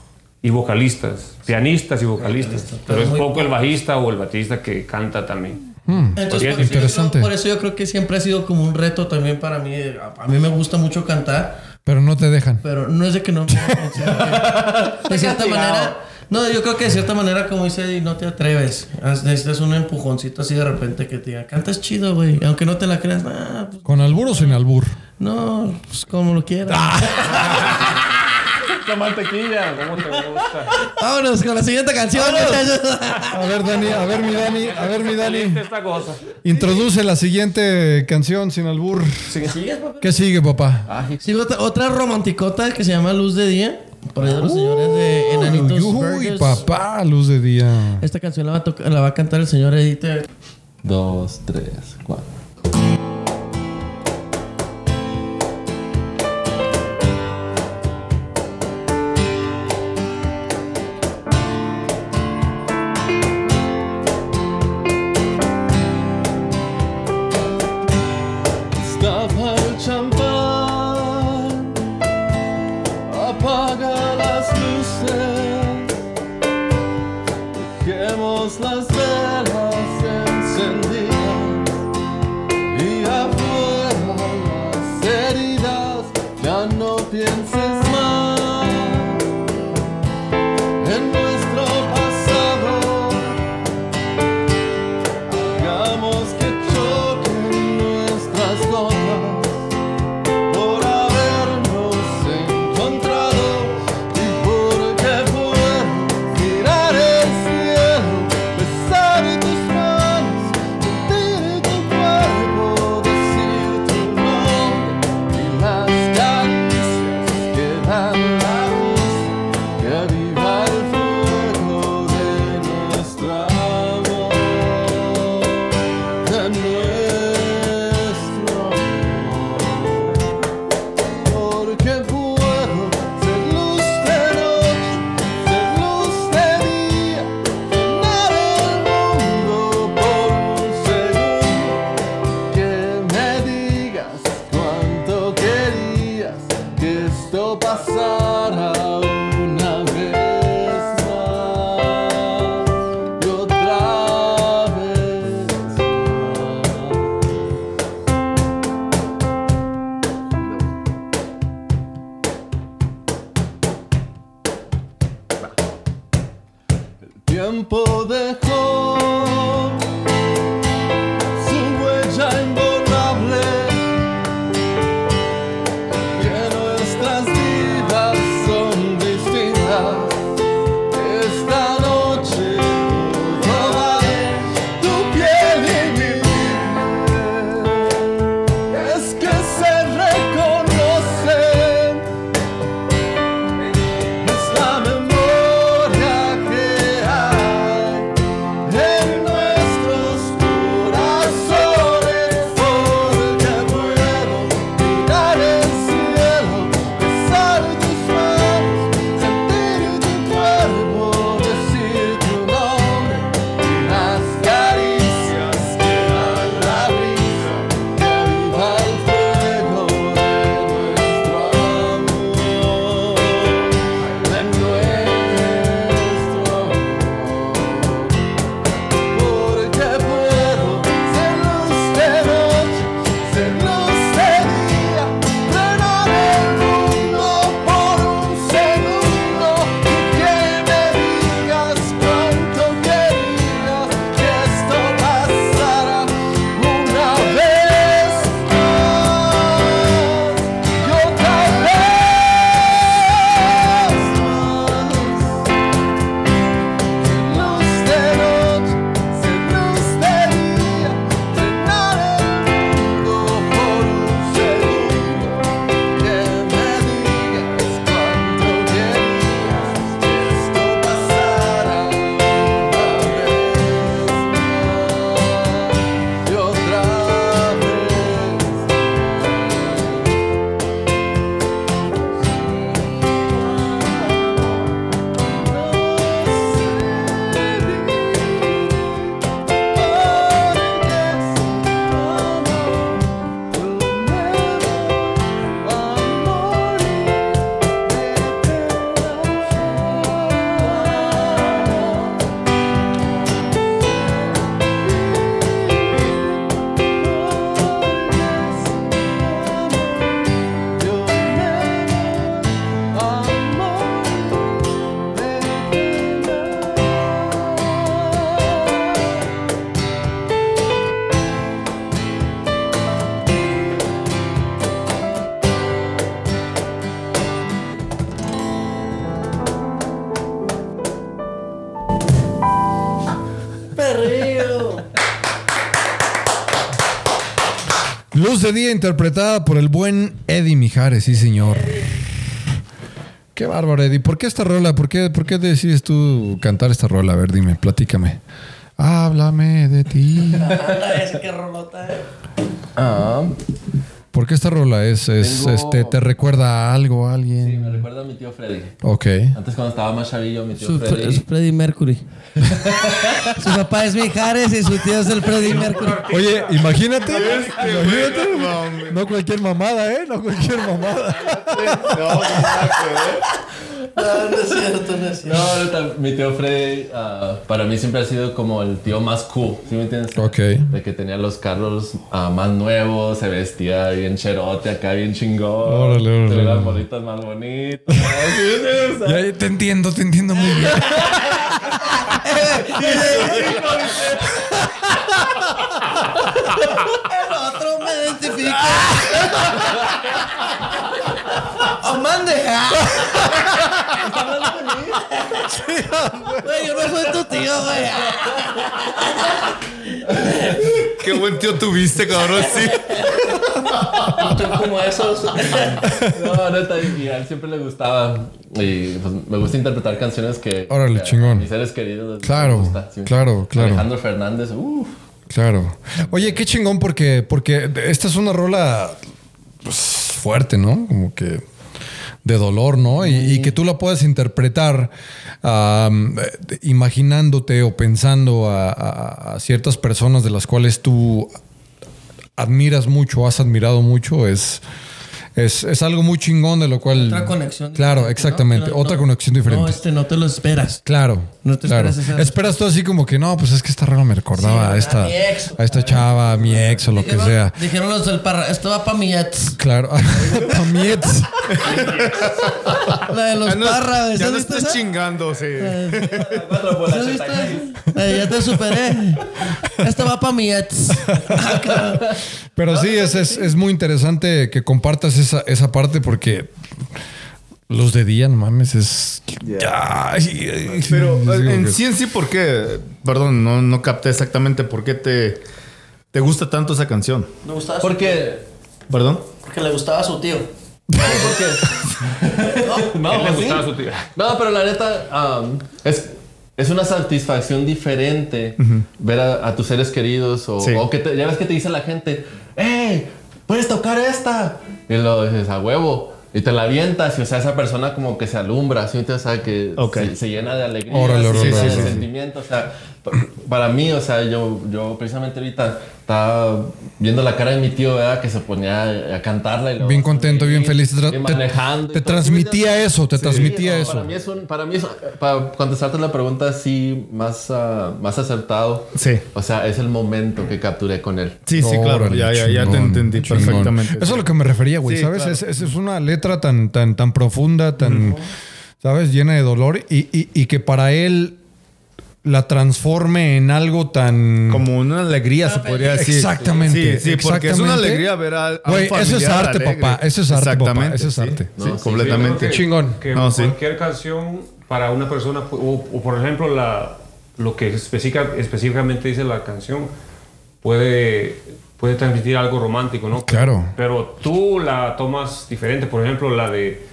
Speaker 3: y vocalistas, pianistas y vocalistas, pero es poco el bajista o el baterista que canta también.
Speaker 2: Entonces, por, eso yo
Speaker 1: Interesante.
Speaker 2: por eso yo creo que siempre ha sido como un reto también para mí. A, a mí me gusta mucho cantar,
Speaker 1: Pero no te dejan.
Speaker 2: pero no es de que no me De cierta manera. No, yo creo que de cierta manera, como dice no te atreves. Necesitas un empujoncito así de repente que te diga, cantas chido, güey. Aunque no te la creas, nah, pues,
Speaker 1: ¿Con albur o sin albur?
Speaker 2: no, pues como lo quieras.
Speaker 5: Con mantequilla.
Speaker 3: ¿Cómo te gusta?
Speaker 2: Vámonos con la siguiente canción, muchachos.
Speaker 1: A ver, Dani, a ver, mi Dani, a ver, mi Dani.
Speaker 3: Esta cosa.
Speaker 1: Introduce la siguiente canción sin albur.
Speaker 2: ¿Sigues, papá?
Speaker 1: ¿Qué sigue, papá?
Speaker 2: Sí, otra, otra romanticota que se llama Luz de Día. Por ahí de los señores de Enanitos
Speaker 1: Uy,
Speaker 2: Burgers.
Speaker 1: papá, luz de día.
Speaker 2: Esta canción la va, a tocar- la va a cantar el señor Edith.
Speaker 5: Dos, tres, cuatro. Luz de Día
Speaker 1: interpretada por el buen Eddie Mijares, sí señor. Qué bárbaro, Eddie. ¿Por qué esta rola? ¿Por qué, ¿Por qué decides tú cantar esta rola? A ver, dime, platícame. Háblame de ti.
Speaker 2: Ese que rolota. eh.
Speaker 5: Ah,
Speaker 1: ¿Por qué esta rola es, es
Speaker 5: Tengo-
Speaker 1: este, te recuerda a algo, a
Speaker 5: sí,
Speaker 1: alguien?
Speaker 5: me recuerda a mi tío Freddy.
Speaker 1: Ok.
Speaker 5: Antes cuando estaba más chavillo, mi tío
Speaker 2: Su,
Speaker 5: Freddy.
Speaker 2: es Mercury. su papá es Mijares y su tío es el Freddie Mercury.
Speaker 1: Oye, imagínate. imagínate. No cualquier mamada, ¿eh? No cualquier mamada.
Speaker 2: No, no es cierto, no es cierto.
Speaker 5: No, mi tío Freddy ah, para mí siempre ha sido como el tío más cool, ¿sí me entiendes?
Speaker 1: Ok.
Speaker 5: De que tenía los carros ah, más nuevos, se vestía bien cherote acá, bien chingón.
Speaker 1: Órale, órale,
Speaker 5: Tenía las bolitas más bonitas. ¿no? ¿Sí me entiendes?
Speaker 1: Ya, te entiendo, te entiendo muy bien.
Speaker 2: El otro me identifica. ¡O mande! Güey, yo no soy tu tío, güey.
Speaker 4: Qué buen tío tuviste, cabrón, sí.
Speaker 2: Tú como esos.
Speaker 5: No, neta, y a él siempre le gustaba. Y pues, me gusta interpretar canciones que.
Speaker 1: Órale,
Speaker 5: que
Speaker 1: chingón.
Speaker 5: Mis seres queridos.
Speaker 1: Claro,
Speaker 5: gusta, ¿sí
Speaker 1: claro, claro.
Speaker 5: Alejandro Fernández, uff.
Speaker 1: Claro. Oye, qué chingón porque, porque esta es una rola pues, fuerte, ¿no? Como que de dolor, ¿no? Y, que tú la puedas interpretar imaginándote o pensando a ciertas personas de las cuales tú admiras mucho, has admirado mucho, es, es, es algo muy chingón de lo cual...
Speaker 2: Otra conexión.
Speaker 1: Claro, exactamente.
Speaker 2: ¿no?
Speaker 1: Otra conexión diferente.
Speaker 2: No, este no te lo esperas.
Speaker 1: Claro.
Speaker 2: No te
Speaker 1: claro.
Speaker 2: esperas esa-
Speaker 1: Esperas tú así como que no, pues es que esta rola me recordaba
Speaker 2: Sí,
Speaker 1: a esta,
Speaker 2: a mi ex.
Speaker 1: a esta chava, a mi ex o lo que sea.
Speaker 2: Dijeron los del parra, esto va para mi ex.
Speaker 1: Claro. Pa' mi ex.
Speaker 2: La de los
Speaker 4: Ya no,
Speaker 2: parra.
Speaker 4: ya
Speaker 2: ¿sí
Speaker 4: no estás
Speaker 2: esa?
Speaker 4: chingando, sí.
Speaker 2: ¿Sí has visto esa? Eh, ya te superé. Esto va para mi ex. Ah.
Speaker 1: Pero sí, es, es, es muy interesante que compartas esa, esa parte porque los de día, no mames, es... Ay,
Speaker 4: Pero
Speaker 1: como
Speaker 4: en
Speaker 1: que-
Speaker 4: sí, en sí, ¿por qué? Perdón, no, no capté exactamente por qué te, te gusta tanto esa canción.
Speaker 2: Me gustaba su-
Speaker 5: Porque.
Speaker 4: ¿Perdón?
Speaker 2: Porque le gustaba a su tío.
Speaker 5: porque. no,
Speaker 3: ¿Qué le
Speaker 5: sí.
Speaker 3: gustaba a su tía?
Speaker 5: No, pero la neta, um, es, es una satisfacción diferente ver a, a tus seres queridos o,
Speaker 4: Sí.
Speaker 5: o que te- ya ves que te dice la gente. ¿Puedes tocar esta? Y lo dices a huevo. Y te la avientas y, o sea, esa persona como que se alumbra, ¿sí? O sea, que se, se llena de alegría,
Speaker 1: Órale,
Speaker 5: se
Speaker 1: órale,
Speaker 5: llena de sentimiento. O sea, pa- para mí, o sea, yo, yo precisamente ahorita estaba viendo la cara de mi tío, ¿verdad? Que se ponía a, cantarla. Y luego
Speaker 1: Bien contento, bien feliz. Te-
Speaker 5: manejando.
Speaker 1: te
Speaker 5: todo.
Speaker 1: transmitía eso, te transmitía
Speaker 5: no,
Speaker 1: eso.
Speaker 5: Para mí es un, para mí es, para contestarte la pregunta así más, ah, más acertado.
Speaker 4: Sí.
Speaker 5: O sea, es el momento que capturé con él.
Speaker 4: Sí, sí, claro.
Speaker 1: Órale,
Speaker 4: Ya, ya, ya te entendí
Speaker 1: chingón.
Speaker 4: perfectamente.
Speaker 1: Eso es lo que me refería, güey,
Speaker 4: Sí,
Speaker 1: ¿sabes?
Speaker 4: claro.
Speaker 1: Es, es- es una letra tan, tan, tan profunda, tan, ¿sabes? Llena de dolor y, y- y que para él la transforme en algo tan...
Speaker 4: Como una alegría, se podría decir.
Speaker 1: Exactamente,
Speaker 4: Sí, sí, porque es una alegría ver a, a un
Speaker 1: Güey, eso es arte,
Speaker 4: alegre.
Speaker 1: papá. Eso es arte, papá.
Speaker 4: Exactamente,
Speaker 1: Eso es arte.
Speaker 4: Sí,
Speaker 5: No, sí,
Speaker 4: completamente.
Speaker 3: Que-
Speaker 1: Chingón.
Speaker 3: Que
Speaker 4: No, sí.
Speaker 3: cualquier canción para una persona, o, o por ejemplo, la, lo que específica- específicamente dice la canción, puede, puede transmitir algo romántico, ¿no?
Speaker 1: Claro.
Speaker 3: Pero tú la tomas diferente. Por ejemplo, la de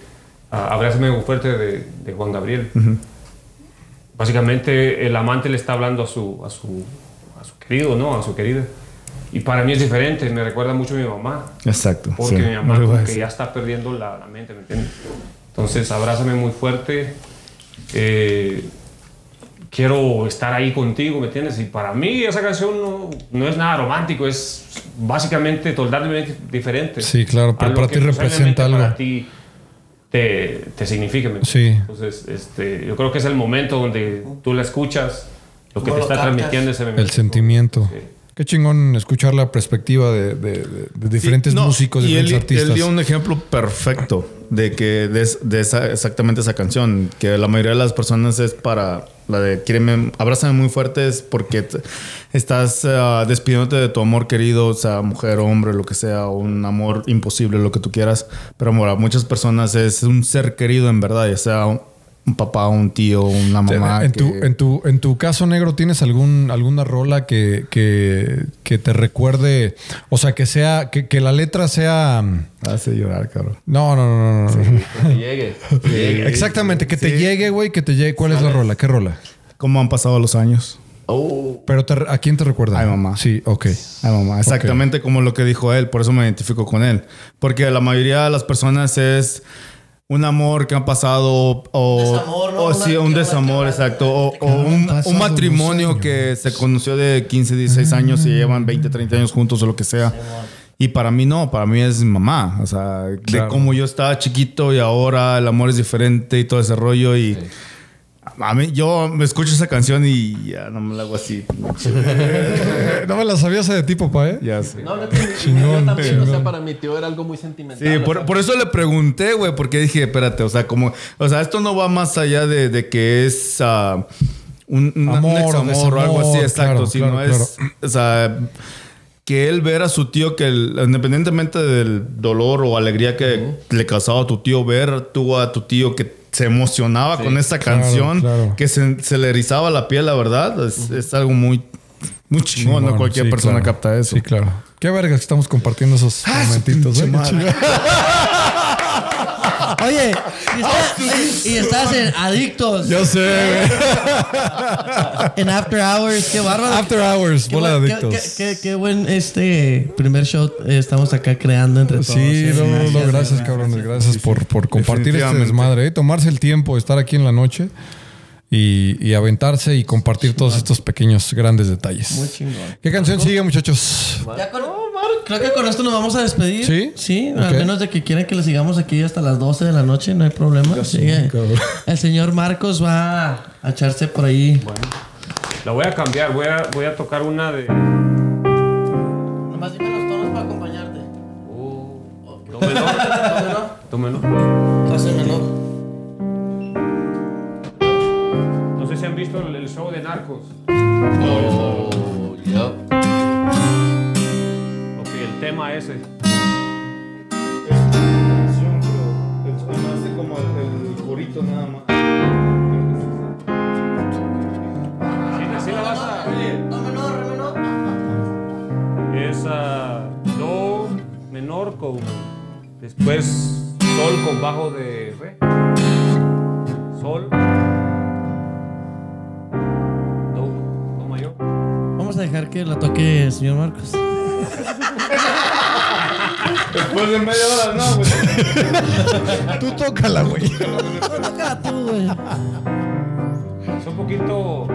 Speaker 3: ah, Abrázame muy fuerte de, de Juan Gabriel. Básicamente, el amante le está hablando a su, a su, a su querido, ¿no? A su querida. Y para mí es diferente, me recuerda mucho a mi mamá.
Speaker 4: Exacto.
Speaker 3: Porque
Speaker 4: sí.
Speaker 3: mi mamá como que ya está perdiendo la, la mente, ¿me entiendes? Entonces, abrázame muy fuerte. eh, quiero estar ahí contigo, ¿me entiendes? Y para mí esa canción no, no es nada romántico, es básicamente totalmente diferente.
Speaker 1: Sí, claro, pero para ti representa algo.
Speaker 3: Para ti te, te significa. ¿me entiendes?
Speaker 1: Sí.
Speaker 3: Entonces, este, yo creo que es el momento donde tú la escuchas, lo que te
Speaker 2: lo
Speaker 3: está
Speaker 2: captas.
Speaker 3: transmitiendo ese
Speaker 1: El sentimiento.
Speaker 3: Sí.
Speaker 1: Qué chingón escuchar la perspectiva de, de- de- de diferentes
Speaker 4: no,
Speaker 1: músicos,
Speaker 4: y
Speaker 1: diferentes
Speaker 4: él,
Speaker 1: artistas.
Speaker 4: Él dio un ejemplo perfecto de que de, es- de esa, exactamente esa canción, que la mayoría de las personas es para la de quiéreme, abrázame muy fuerte es porque te- estás ah, despidiéndote de tu amor querido, o sea, mujer, hombre, lo que sea, un amor imposible, lo que tú quieras. Pero para muchas personas es un ser querido en verdad, ya sea un, un papá, un tío, una mamá.
Speaker 1: en,
Speaker 4: que-
Speaker 1: tu, en, tu, en tu caso negro, ¿tienes algún, alguna rola que, que, que te recuerde? O sea, que sea, que, que la letra sea.
Speaker 4: Hace llorar, cabrón.
Speaker 1: No, no, no, no. no.
Speaker 5: Que llegue. que llegue.
Speaker 1: Exactamente, que te llegue, güey, que te llegue. ¿Cuál es la rola? ¿Qué rola?
Speaker 4: ¿Cómo han pasado los años?
Speaker 5: Oh,
Speaker 1: Pero te- ¿a quién te recuerda?
Speaker 4: Ay, mamá.
Speaker 1: Sí, ok.
Speaker 4: Ay, mamá. Exactamente como lo que dijo él, por eso me identifico con él. Porque la mayoría de las personas es un amor que han pasado o,
Speaker 2: Desamor, ¿no?
Speaker 4: o sí, un desamor, exacto. O, un, un matrimonio que se conoció de 15, 16 años y llevan 20, 30 años juntos o lo que sea. Y para mí no, para mí es mi mamá. O sea, de cómo yo estaba chiquito y ahora el amor es diferente y todo ese rollo. Y a mí, yo me escucho esa canción y ya no me la hago así.
Speaker 1: No me la sabías de ti, papá, ¿eh?
Speaker 4: Ya sé.
Speaker 5: No, mi-
Speaker 1: Chingón,
Speaker 5: yo también, o sea,
Speaker 1: chingón.
Speaker 5: para mi tío era algo muy sentimental.
Speaker 4: Sí, por, por eso le pregunté, güey, porque dije, espérate, o sea, como, o sea, esto no va más allá de, de que es ah, un, un,
Speaker 1: Amor
Speaker 4: un
Speaker 1: o
Speaker 4: examor o algo así, exacto,
Speaker 1: claro,
Speaker 4: sino
Speaker 1: claro,
Speaker 4: es, o sea, que él ver a su tío, que el- independientemente del dolor o alegría que le causaba a tu tío, ver tú a tu tío que se emocionaba con esta canción,
Speaker 1: claro.
Speaker 4: que se, se le erizaba la piel, la verdad, es, es algo muy, muy chingón, ¿no? Cualquier
Speaker 1: sí,
Speaker 4: persona
Speaker 1: claro.
Speaker 4: capta eso.
Speaker 1: Sí, claro. Qué verga que estamos compartiendo esos momentitos, ¿eh?
Speaker 4: pinche
Speaker 1: Qué
Speaker 4: madre.
Speaker 1: chingón.
Speaker 2: Oye, y, está- y estás en Adictos,
Speaker 1: Yo sé, güey.
Speaker 2: en After Hours, qué bárbaro.
Speaker 1: After Hours,
Speaker 2: Qué
Speaker 1: bola de
Speaker 2: buen-
Speaker 1: adictos.
Speaker 2: Qué, qué- qué buen este primer show eh, estamos acá creando entre todos.
Speaker 1: Sí, no, no, no, gracias, cabrones. Gracias por, por compartir este desmadre, ¿eh? tomarse el tiempo, de estar aquí en la noche y, y aventarse y compartir todos estos pequeños, grandes detalles.
Speaker 2: Muy chingón.
Speaker 1: ¿Qué canción sigue, muchachos?
Speaker 2: Ya con- Creo que con esto nos vamos a despedir.
Speaker 1: ¿Sí?
Speaker 2: Sí, al menos de que quieran que le sigamos aquí hasta las 12 de la noche, no hay problema. Sigue. El señor Marcos va a echarse por ahí.
Speaker 3: La voy a cambiar, voy a, voy a tocar una de.
Speaker 2: Nomás dime los tonos para acompañarte.
Speaker 3: Oh, do menor. Do menor.
Speaker 2: Clase
Speaker 3: visto el, el show de Narcos.
Speaker 5: Oh, yep.
Speaker 3: Ok, el tema ese.
Speaker 4: hace como el, corito nada más.
Speaker 3: Sí, así la vas a.
Speaker 2: Do menor, re menor.
Speaker 3: Es ah, do menor con. Después sol con bajo de re. Sol.
Speaker 2: A dejar que la toque el señor Marcos.
Speaker 4: Después de media hora, no, güey.
Speaker 1: Tú tócala, güey.
Speaker 2: Toca tú, güey.
Speaker 3: Es un poquito.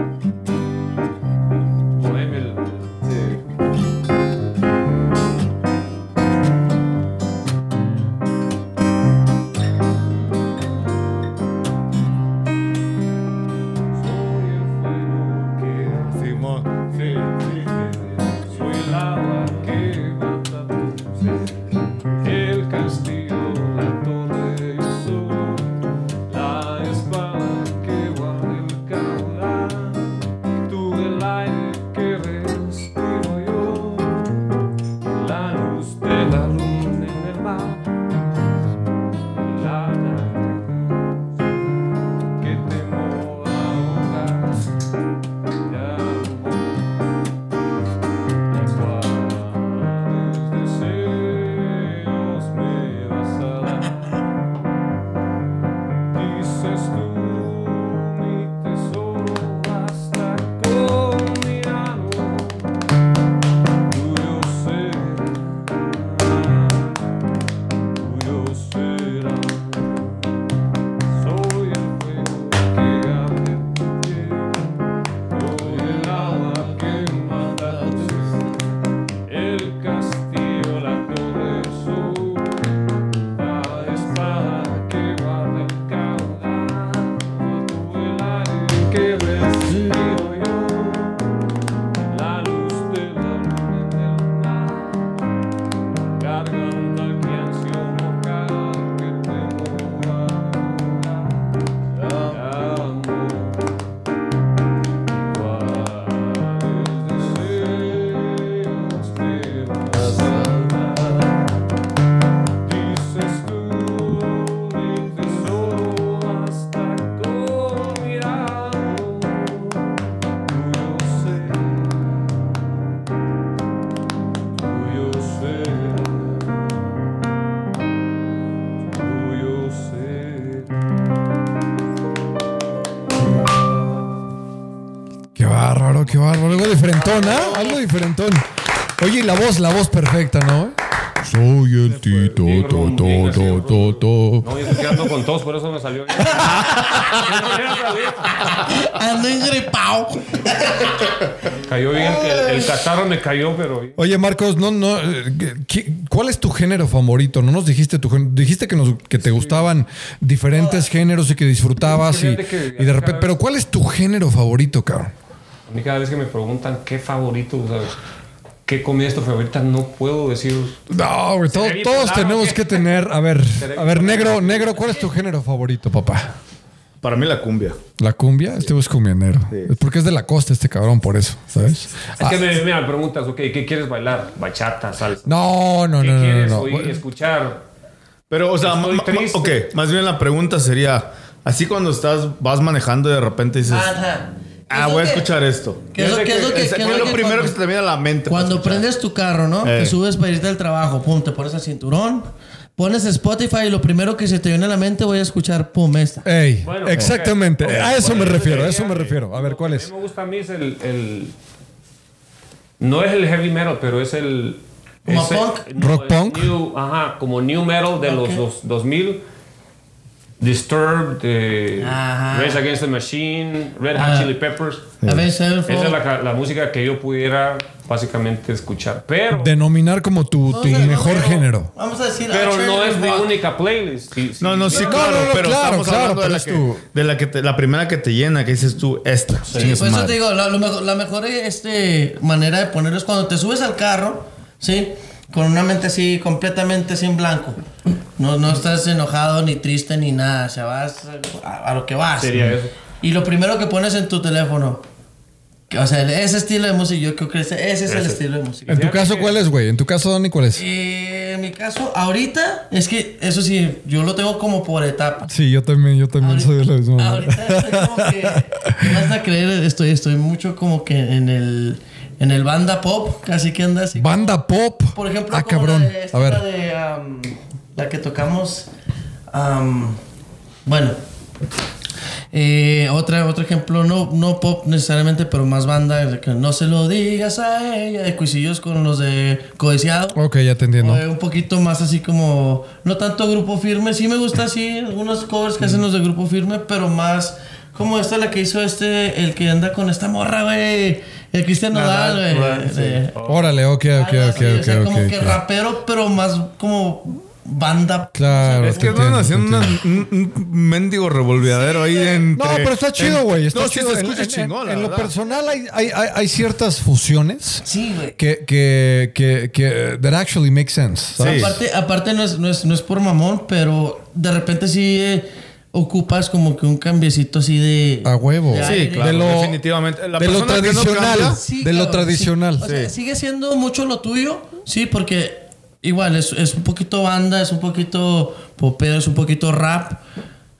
Speaker 1: Diferentón, ¿ah? Algo diferentón. Oye, y la voz, la voz perfecta, ¿no? Soy el Tito,
Speaker 3: Bien,
Speaker 1: to, to, to, to, to.
Speaker 3: No, yo estoy quedando con tos, por eso me salió bien.
Speaker 2: Ando engripado.
Speaker 3: Cayó bien, el, el catarro me cayó, pero.
Speaker 1: Oye, Marcos, no, no, eh, ¿qué- ¿cuál es tu género favorito? No nos dijiste tu género. Dijiste que, nos, que te gustaban diferentes géneros y que disfrutabas y,
Speaker 3: que
Speaker 1: y de repente. Pero ¿cuál es tu género favorito, cabrón?
Speaker 3: Mí cada vez que me preguntan qué favorito, ¿sabes? ¿Qué comida es tu favorita? No puedo decir.
Speaker 1: No, güey, todos,
Speaker 3: bien
Speaker 1: todos
Speaker 3: claro
Speaker 1: tenemos
Speaker 3: que-
Speaker 1: que tener. A ver, a ver, negro, negro, ¿cuál es tu género favorito, papá?
Speaker 4: Para mí la cumbia.
Speaker 1: ¿La cumbia? Este es cumbianero.
Speaker 4: Sí.
Speaker 1: Es porque es de la costa este cabrón, por eso, ¿sabes?
Speaker 3: Es que me, mira, me preguntas, ok, ¿qué quieres bailar? Bachata, salsa.
Speaker 1: No, no,
Speaker 3: ¿Qué
Speaker 1: no, no,
Speaker 3: quieres
Speaker 1: no.
Speaker 3: oír, escuchar?
Speaker 4: Pero, o sea, ma- ok, más bien la pregunta sería: así cuando estás, vas manejando y de repente dices,
Speaker 2: Ajá.
Speaker 4: Ah, voy a escuchar esto.
Speaker 2: ¿Qué es lo, qué es lo que,
Speaker 4: Es-
Speaker 2: qué es
Speaker 4: ¿Qué es
Speaker 2: lo
Speaker 4: primero que
Speaker 2: cuando-
Speaker 4: se te viene a la mente? para
Speaker 2: Cuando prendes tu carro, ¿no?
Speaker 4: Eh.
Speaker 2: Te subes para irte al trabajo, pum, te pones el cinturón, pones Spotify y lo primero que se te viene a la mente voy a escuchar, pum, esta.
Speaker 1: Ey,
Speaker 3: Bueno,
Speaker 1: exactamente.
Speaker 3: ok.
Speaker 1: A eso me
Speaker 3: Bueno,
Speaker 1: refiero, a eso me refiero. A ver, ¿cuál
Speaker 3: Lo
Speaker 1: es?
Speaker 3: que me gusta a mí es el, el- No es el heavy metal, pero es el.
Speaker 2: ¿Como punk?
Speaker 3: no,
Speaker 1: ¿Rock punk?
Speaker 3: new- ajá, como new metal de
Speaker 2: Ok.
Speaker 3: los, los 2000. Disturbed,
Speaker 2: Ajá.
Speaker 3: Rage Against the Machine, Red Hot
Speaker 2: Ah.
Speaker 3: Chili Peppers. Esa es la, ca- la música que yo pudiera básicamente escuchar. Pero,
Speaker 1: Denominar como tu, mejor género.
Speaker 2: Vamos a decir.
Speaker 3: pero no es mi única playlist. Sí, sí.
Speaker 4: No, no, sí, claro,
Speaker 1: no, no,
Speaker 4: pero
Speaker 1: claro,
Speaker 4: estamos
Speaker 1: claro,
Speaker 4: hablando de
Speaker 1: pero
Speaker 4: la,
Speaker 1: es
Speaker 4: que,
Speaker 1: tu-
Speaker 4: de la que te- la primera que te llena, que dices tú, esta.
Speaker 2: Sí,
Speaker 4: su
Speaker 2: por eso
Speaker 4: madre.
Speaker 2: te digo, la, lo mejor, la mejor este, manera de ponerlo es cuando te subes al carro, ¿sí? Con una mente así, completamente sin blanco. No, no estás enojado, ni triste, ni nada. O sea, vas a, a lo que vas.
Speaker 3: Sería eso.
Speaker 2: Y lo primero que pones en tu teléfono, o sea, ese estilo de música, yo creo que ese, ese es el estilo de música.
Speaker 1: En tu caso, ¿cuál es, güey? En tu caso, Donny, ¿cuál es?
Speaker 2: Eh, en mi caso, ahorita, es que eso sí, yo lo tengo como por etapas.
Speaker 1: Sí, yo también, yo también soy de la misma.
Speaker 2: Ahorita estoy como que. no vas a creer, estoy, estoy mucho como que en el. En el banda pop, casi que anda así.
Speaker 1: Banda pop.
Speaker 2: Por ejemplo,
Speaker 1: ah,
Speaker 2: como
Speaker 1: cabrón.
Speaker 2: La de, esta,
Speaker 1: A ver.
Speaker 2: La, de, um, la que tocamos. um, bueno. Eh, otra, otro ejemplo, no, no pop necesariamente, pero más banda, que no se lo digas a ella, de cuisillos con los de Codiciado.
Speaker 1: Ok, ya te entiendo.
Speaker 2: Eh, un poquito más así como, no tanto grupo firme, sí me gusta así, algunos covers que hacen los de grupo firme, pero más como esta la que hizo este, el que anda con esta morra, güey, el Cristian Nodal, güey.
Speaker 4: Sí.
Speaker 2: de-
Speaker 1: Órale, ok, ok, ok,
Speaker 2: así, o
Speaker 1: ok,
Speaker 2: como que rapero, pero más como banda.
Speaker 1: Claro.
Speaker 4: Es que
Speaker 1: entiendo,
Speaker 4: haciendo un, un mendigo revolveadero ahí entre...
Speaker 1: No, pero está chido, güey. Está
Speaker 4: no, sí
Speaker 1: chido.
Speaker 4: se
Speaker 1: En-
Speaker 4: escucha
Speaker 1: en-
Speaker 4: chingón, la
Speaker 1: En, lo personal hay, hay, hay, hay ciertas fusiones
Speaker 2: Sí, güey.
Speaker 1: que, que, que, que that actually make sense. ¿sabes?
Speaker 4: Sí.
Speaker 2: Aparte, aparte no, es, no, es, no es por mamón, pero de repente sí eh, ocupas como que un cambiecito así de...
Speaker 1: A huevo.
Speaker 2: de
Speaker 4: Sí, claro,
Speaker 1: De lo-
Speaker 4: definitivamente. La
Speaker 1: de lo
Speaker 4: no
Speaker 1: tradicional.
Speaker 4: cambia-
Speaker 2: Sí,
Speaker 1: de lo tradicional.
Speaker 2: sí. O sea,
Speaker 4: Sí.
Speaker 2: sigue siendo mucho lo tuyo, sí, porque igual es, es un poquito banda, es un poquito popeo, es un poquito rap.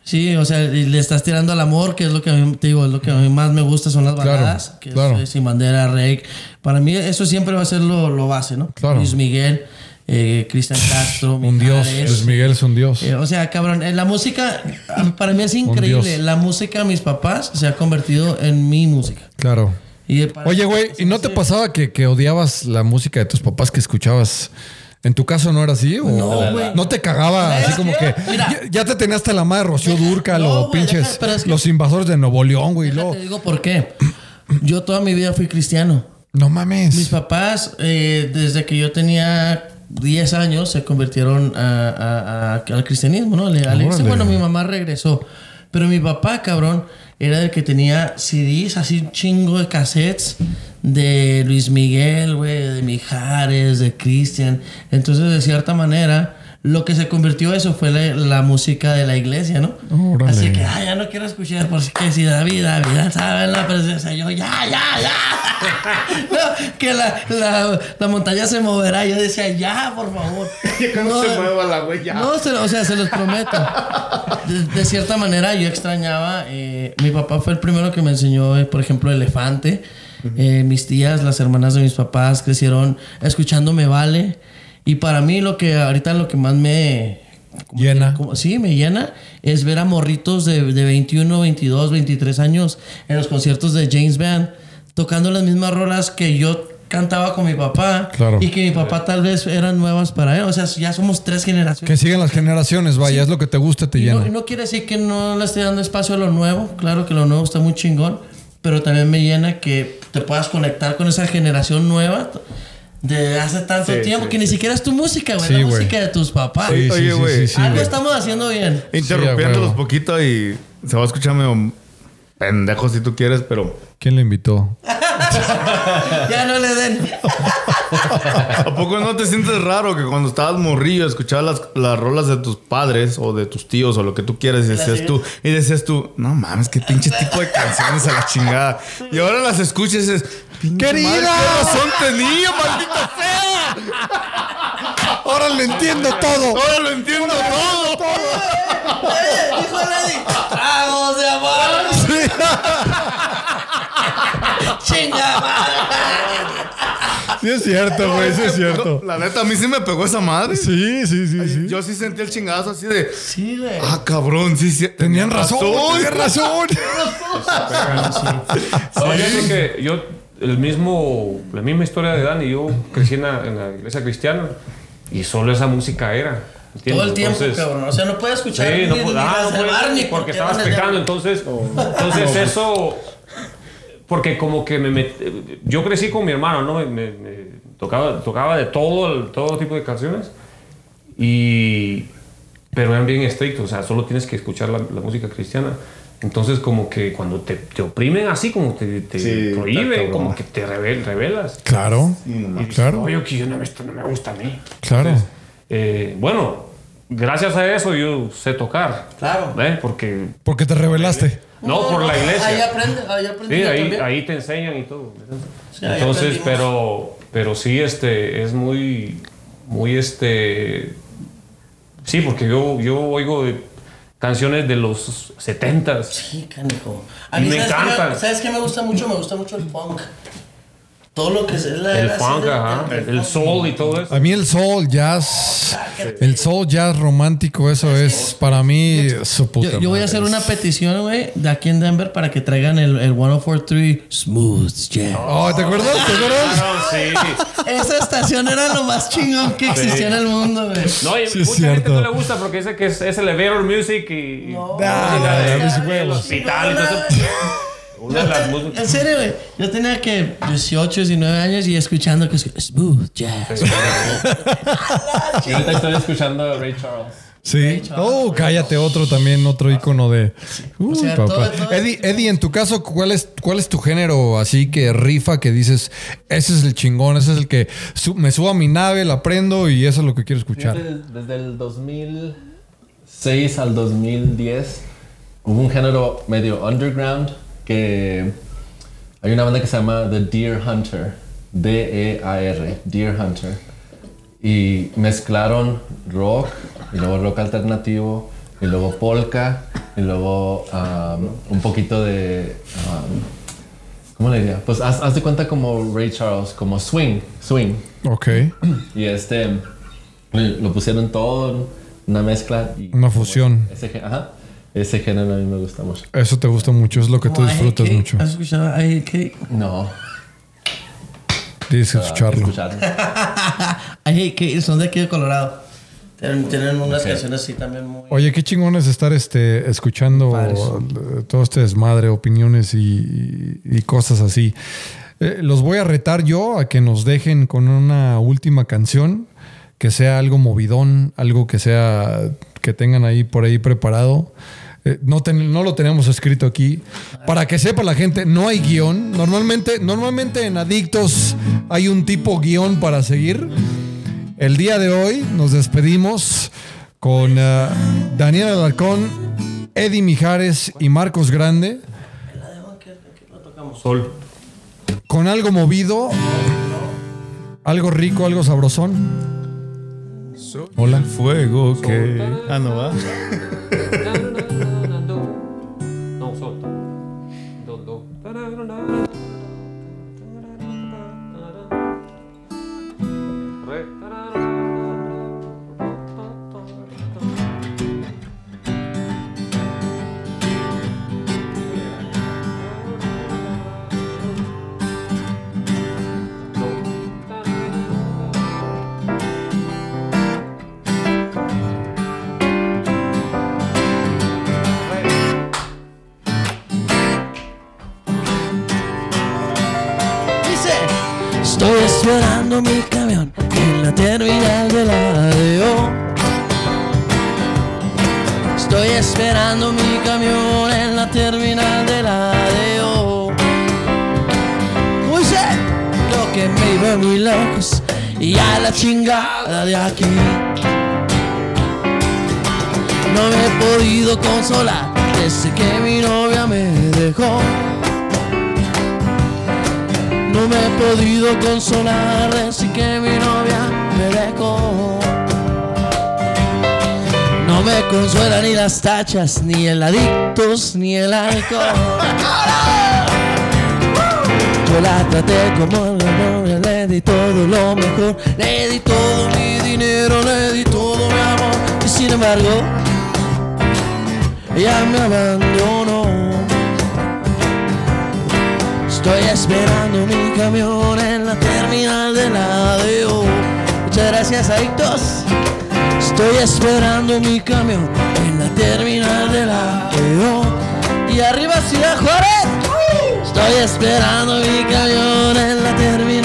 Speaker 2: Sí, o sea, y le estás tirando al amor, que es lo que a mí, te digo, es lo que a mí más me gusta son las
Speaker 1: Claro,
Speaker 2: baladas, que es,
Speaker 1: claro.
Speaker 2: eh, Sin Bandera, Rake. Para mí eso siempre va a ser lo, lo base, ¿no?
Speaker 1: Claro.
Speaker 2: Luis Miguel, eh, Cristian Castro,
Speaker 1: Un dios. Luis Miguel es un dios.
Speaker 2: Eh, o sea, cabrón, eh, la música, para mí es increíble. La música de mis papás se ha convertido en mi música.
Speaker 1: Claro.
Speaker 2: Y
Speaker 1: Oye, güey, ¿y no te pasaba que, que odiabas la música de tus papás que escuchabas? ¿En tu caso no era así? ¿O
Speaker 2: No, güey.
Speaker 1: ¿No te cagaba
Speaker 2: ¿Sabes
Speaker 1: así como que
Speaker 2: Mira.
Speaker 1: ya, ya te tenías hasta la madre Rocío Durcal
Speaker 2: no,
Speaker 1: o pinches
Speaker 2: deja- pero es que-
Speaker 1: los invasores de Nuevo León, güey?
Speaker 2: Te digo por qué. Yo toda mi vida fui cristiano.
Speaker 1: No mames.
Speaker 2: Mis papás, eh, desde que yo tenía 10 años, se convirtieron a- a- a- al cristianismo, ¿no? Le- bueno, mi mamá regresó. Pero mi papá, cabrón, era el que tenía CDs, así un chingo de cassettes de Luis Miguel, güey, de Mijares, de Cristian. Entonces, de cierta manera, lo que se convirtió eso fue la, la música de la iglesia, ¿no?
Speaker 1: Órale.
Speaker 2: Así que, ah, ya no quiero escuchar, por si que si David, David, ¿saben la presencia? Yo, ya, ya, ya. No, que la, la, la montaña se moverá. Yo decía, ya, por favor.
Speaker 4: no se mueva la güey, ya.
Speaker 2: No, se lo- o sea, se los prometo. De, de cierta manera, yo extrañaba. eh, mi papá fue el primero que me enseñó, eh, por ejemplo, Elefante. Eh, mis tías, las hermanas de mis papás, crecieron escuchando Me Vale. Y para mí, lo que ahorita lo que más me. como-
Speaker 1: Llena.
Speaker 2: como- sí, me llena. Es ver a morritos de, de 21, 22, 23 años en los conciertos de James Band tocando las mismas rolas que yo cantaba con mi papá.
Speaker 1: Claro.
Speaker 2: Y que mi papá tal vez eran nuevas para él. O sea, ya somos tres generaciones.
Speaker 1: Que siguen las generaciones, vaya, es lo que te gusta, te
Speaker 2: Y no,
Speaker 1: llena.
Speaker 2: y no quiere decir que no le esté dando espacio a lo nuevo. Claro que lo nuevo está muy chingón. Pero también me llena que te puedas conectar con esa generación nueva de hace tanto
Speaker 3: Sí,
Speaker 2: tiempo
Speaker 3: sí,
Speaker 2: que ni siquiera es tu música, güey.
Speaker 1: Sí,
Speaker 2: la música de tus papás.
Speaker 1: Sí, sí,
Speaker 4: Oye,
Speaker 1: sí,
Speaker 4: güey,
Speaker 1: sí, sí,
Speaker 2: Algo estamos haciendo bien.
Speaker 4: Interrumpiéndolos poquito y se va a escuchar medio pendejo si tú quieres, pero
Speaker 1: ¿Quién le invitó?
Speaker 2: Ya no le den.
Speaker 4: ¿a poco no te sientes raro que cuando estabas morrillo escuchabas las, las rolas de tus padres o de tus tíos o lo que tú quieras y decías tú, y decías tú, no mames, qué pinche tipo de canciones a la chingada. Y ahora las escuchas y dices,
Speaker 1: ¡Querida!
Speaker 4: madre, ¿qué razón tenía, maldita sea?
Speaker 1: Ahora le entiendo todo.
Speaker 4: Ahora lo entiendo todo.
Speaker 2: Eh, Dijo Lady. Tragos de amor. Chinga madre.
Speaker 1: Sí es cierto, güey, sí es cierto.
Speaker 4: La neta, a mí sí me pegó esa madre.
Speaker 1: Sí, sí, sí, sí.
Speaker 4: Yo sí sentí el chingazo así de,
Speaker 2: Sí, güey.
Speaker 4: ah, cabrón, sí, sí.
Speaker 1: Tenían razón, tenían razón.
Speaker 3: No, fíjate que yo, el mismo, la misma historia de Dani, yo crecí en la, en la iglesia cristiana y solo esa música era. ¿entiendes?
Speaker 2: Todo el tiempo,
Speaker 3: Entonces,
Speaker 2: cabrón. O sea, no puedes escuchar
Speaker 3: Sí,
Speaker 2: ni,
Speaker 3: no,
Speaker 2: ni
Speaker 3: ah,
Speaker 2: las
Speaker 3: no
Speaker 2: Barney
Speaker 3: porque estabas pecando, entonces, entonces eso, porque como que me met- yo crecí con mi hermano, ¿no? Me, me- me tocaba, tocaba de todo, el- todo tipo de canciones y, pero eran bien estrictos, o sea, solo tienes que escuchar la, la música cristiana. Entonces como que cuando te, te oprimen así, como te, te
Speaker 4: Sí,
Speaker 3: prohíben, como que te rebel- rebelas.
Speaker 1: Claro.
Speaker 3: Y dices,
Speaker 1: Claro.
Speaker 3: Oye, que yo no, esto no me gusta a mí.
Speaker 1: Claro.
Speaker 3: Entonces, eh, bueno, gracias a eso yo sé tocar.
Speaker 2: Claro.
Speaker 3: ¿eh? Porque.
Speaker 1: Porque te revelaste.
Speaker 3: No, por la iglesia.
Speaker 2: Ahí aprende, ahí aprende.
Speaker 3: Sí, ahí, te enseñan y todo.
Speaker 2: Sí,
Speaker 3: Entonces, pero, pero sí, este, es muy, muy, este, sí, porque yo, yo oigo de canciones de los 70s.
Speaker 2: Sí, canijo. A mí,
Speaker 3: me
Speaker 2: ¿sabes qué. ¿Sabes qué me gusta mucho? Me gusta mucho el punk. Todo lo que es la
Speaker 3: El
Speaker 2: la-
Speaker 3: funk, ajá,
Speaker 2: del-
Speaker 3: el soul y todo eso.
Speaker 1: A mí el soul jazz, el soul jazz romántico, eso es para mí su puta
Speaker 2: Yo, yo voy a hacer una petición, güey, de aquí en Denver para que traigan el, el 1043 Smooth Jazz.
Speaker 1: Oh, ¿te acuerdas? ¿Te acuerdas?
Speaker 3: Claro, sí.
Speaker 2: Esa estación era lo más chingón que existía en el mundo, güey.
Speaker 3: No, y
Speaker 1: Sí, es
Speaker 3: mucha gente no le gusta porque dice que es, es elevator music y,
Speaker 2: No.
Speaker 1: Ah, no, no,
Speaker 3: del Una de las músicas.
Speaker 2: En serio, güey. Yo tenía que 18, 19 años y escuchando que es Smooth Jazz.
Speaker 5: Y ahorita estoy escuchando a Ray Charles.
Speaker 1: Sí. Oh, cállate, otro también, otro icono de. Uy,
Speaker 2: sea,
Speaker 1: papá.
Speaker 2: todo- todo-
Speaker 1: Eddie, Eddie, en tu caso, ¿cuál es, ¿cuál es tu género así que rifa que dices, ese es el chingón, ese es el que su- me subo a mi nave, la prendo y eso es lo que quiero escuchar?
Speaker 5: Fíjate, Desde el 2006 al 2010 hubo un género medio underground que hay una banda que se llama The Deer Hunter, D-E-A-R, Deer Hunter, y mezclaron rock y luego rock alternativo y luego polka y luego um, un poquito de um, ¿cómo le diría? Pues haz, haz de cuenta como Ray Charles, como swing, swing.
Speaker 1: Ok.
Speaker 5: Y este lo pusieron todo en una mezcla y
Speaker 1: Una fusión.
Speaker 5: ese, ajá, ese género a mí me gusta mucho.
Speaker 1: Eso te gusta mucho, es lo que tú disfrutas mucho.
Speaker 2: ¿Has escuchado?
Speaker 5: No,
Speaker 1: Tienes que escucharlo.
Speaker 5: escucharlo.
Speaker 2: I Hate Cake son de aquí de Colorado. Tienen, tienen unas canciones así también muy...
Speaker 1: Oye, qué chingón es estar este, escuchando todo este desmadre, opiniones y, y cosas así. Eh, los voy a retar yo a que nos dejen con una última canción que sea algo movidón, algo que sea que tengan ahí por ahí preparado. Eh, no, ten- no lo tenemos escrito aquí. Para que sepa la gente, no hay guion. Normalmente, normalmente en Adictos hay un tipo guion para seguir. El día de hoy nos despedimos con eh, Daniel Alarcón, Eddie Mijares y Marcos Grande
Speaker 3: Sol.
Speaker 1: con algo movido, algo rico, algo sabrosón. Hola.
Speaker 4: Fuego que. Ah, no va.
Speaker 2: y a la chingada de aquí. No me he podido consolar desde que mi novia me dejó. No me he podido consolar desde que mi novia me dejó. No me consuela ni las tachas, ni el adictos, ni el alcohol. Yo la traté como la novia, le di todo lo mejor, le di todo mi dinero, le di todo mi amor. Y sin embargo, ella me abandonó. Estoy esperando mi camión en la terminal de la ADO. Muchas gracias, adictos. Estoy esperando mi camión en la terminal de la EO. Y arriba Ciudad Juárez. Estoy esperando mi camión en la terminal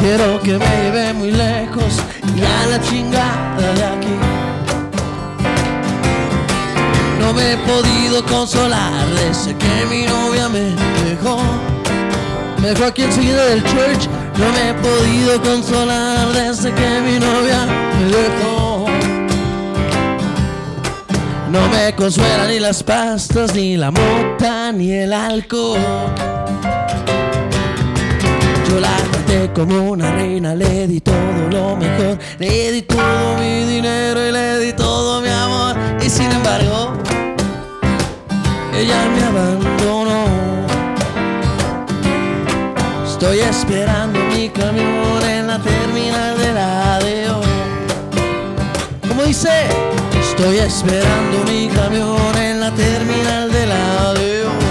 Speaker 2: Quiero que me lleve muy lejos y a la chingada de aquí. No me he podido consolar desde que mi novia me dejó. Me dejó aquí enseguida del church. No me he podido consolar desde que mi novia me dejó. No me consuela ni las pastas, ni la mota, ni el alcohol. Como una reina, le di todo lo mejor, le di todo mi dinero y le di todo mi amor. Y sin embargo, ella me abandonó. Estoy esperando mi camión en la terminal de la ADO. Como dice, estoy esperando mi camión en la terminal de la ADO.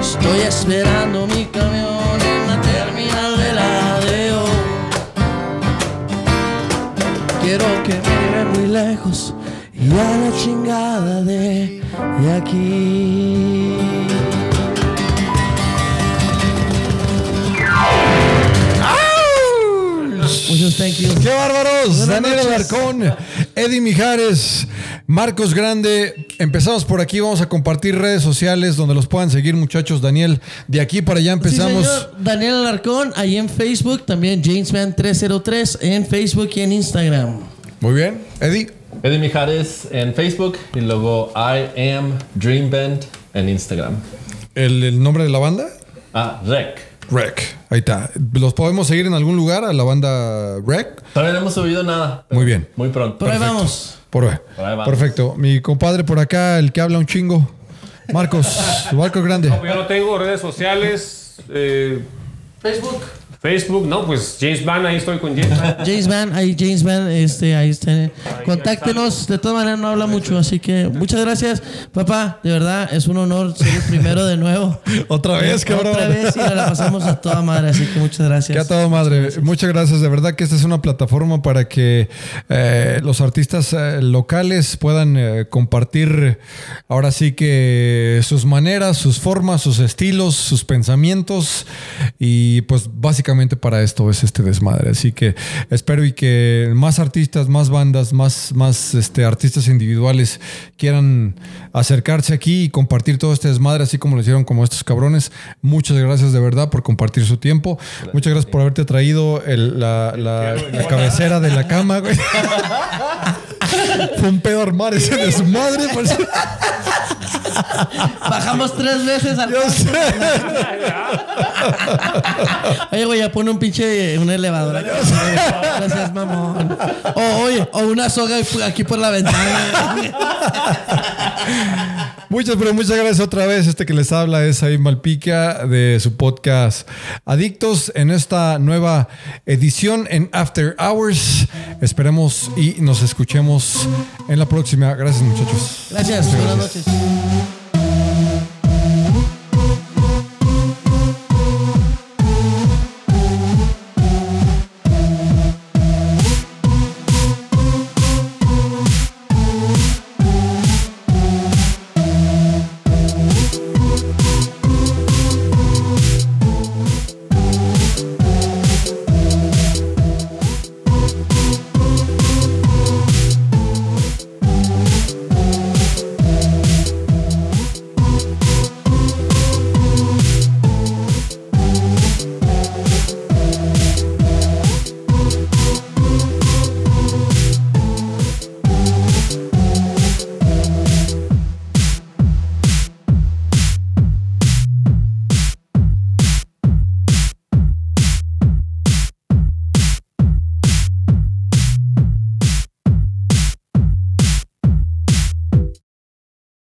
Speaker 2: Estoy esperando mi Quiero que me lleve muy lejos y a la chingada de, de aquí. Muchas thank you.
Speaker 1: ¡Qué bárbaros!
Speaker 2: Buenas
Speaker 1: Daniel
Speaker 2: noches.
Speaker 1: Alarcón, Eddie Mijares, Marcos Grande. Empezamos por aquí, vamos a compartir redes sociales donde los puedan seguir, muchachos. Daniel, de aquí para allá empezamos.
Speaker 2: Sí, señor. Daniel Alarcón, ahí en Facebook, también Jamesman303 en Facebook y en Instagram.
Speaker 1: Muy bien. Eddie,
Speaker 5: Eddie Mijares en Facebook y luego I am Dream Band en Instagram.
Speaker 1: ¿el, el nombre de la banda?
Speaker 5: Ah, Rec.
Speaker 1: Rec. Ahí está. ¿Los podemos seguir en algún lugar a la banda Rec?
Speaker 5: Todavía no hemos subido nada. pero
Speaker 1: Muy bien.
Speaker 5: Muy pronto.
Speaker 2: Ahí vamos.
Speaker 1: Por ahí.
Speaker 5: Por ahí vamos.
Speaker 1: Perfecto. Mi compadre por acá, el que habla un chingo. Marcos, Marcos Grande.
Speaker 3: Yo no tengo redes sociales. eh,
Speaker 2: Facebook.
Speaker 3: Facebook, no, pues James Van, ahí estoy con James Van.
Speaker 2: James Van, ahí James Van, este, ahí está. Contáctenos, de todas maneras no habla mucho, así que muchas gracias, papá. De verdad, es un honor ser el primero de nuevo.
Speaker 1: Otra vez, cabrón.
Speaker 2: Otra vez y la pasamos a toda madre, así que muchas gracias.
Speaker 1: Que a todo madre. Muchas gracias. De verdad que esta es una plataforma para que eh, los artistas eh, locales puedan eh, compartir ahora sí que sus maneras, sus formas, sus estilos, sus pensamientos. Y pues básicamente para esto es este desmadre. Así que espero y que más artistas, más bandas, más, más este, artistas individuales quieran acercarse aquí y compartir todo este desmadre, así como lo hicieron como estos cabrones. Muchas gracias de verdad por compartir su tiempo. Muchas gracias por haberte traído el- la, la- la cabecera de la cama, güey. Fue un pedo armar ese desmadre.
Speaker 2: Bajamos tres veces al
Speaker 1: Yo sé.
Speaker 2: Oye, güey, ya pone un pinche un elevador aquí. Gracias, mamón. O, oye, o una soga aquí por la ventana.
Speaker 1: Muchas, pero muchas gracias otra vez. Este que les habla es ahí Malpica de su podcast Adictos en esta nueva edición en After Hours. Esperemos y nos escuchemos en la próxima. Gracias, muchachos.
Speaker 2: Gracias, buenas noches.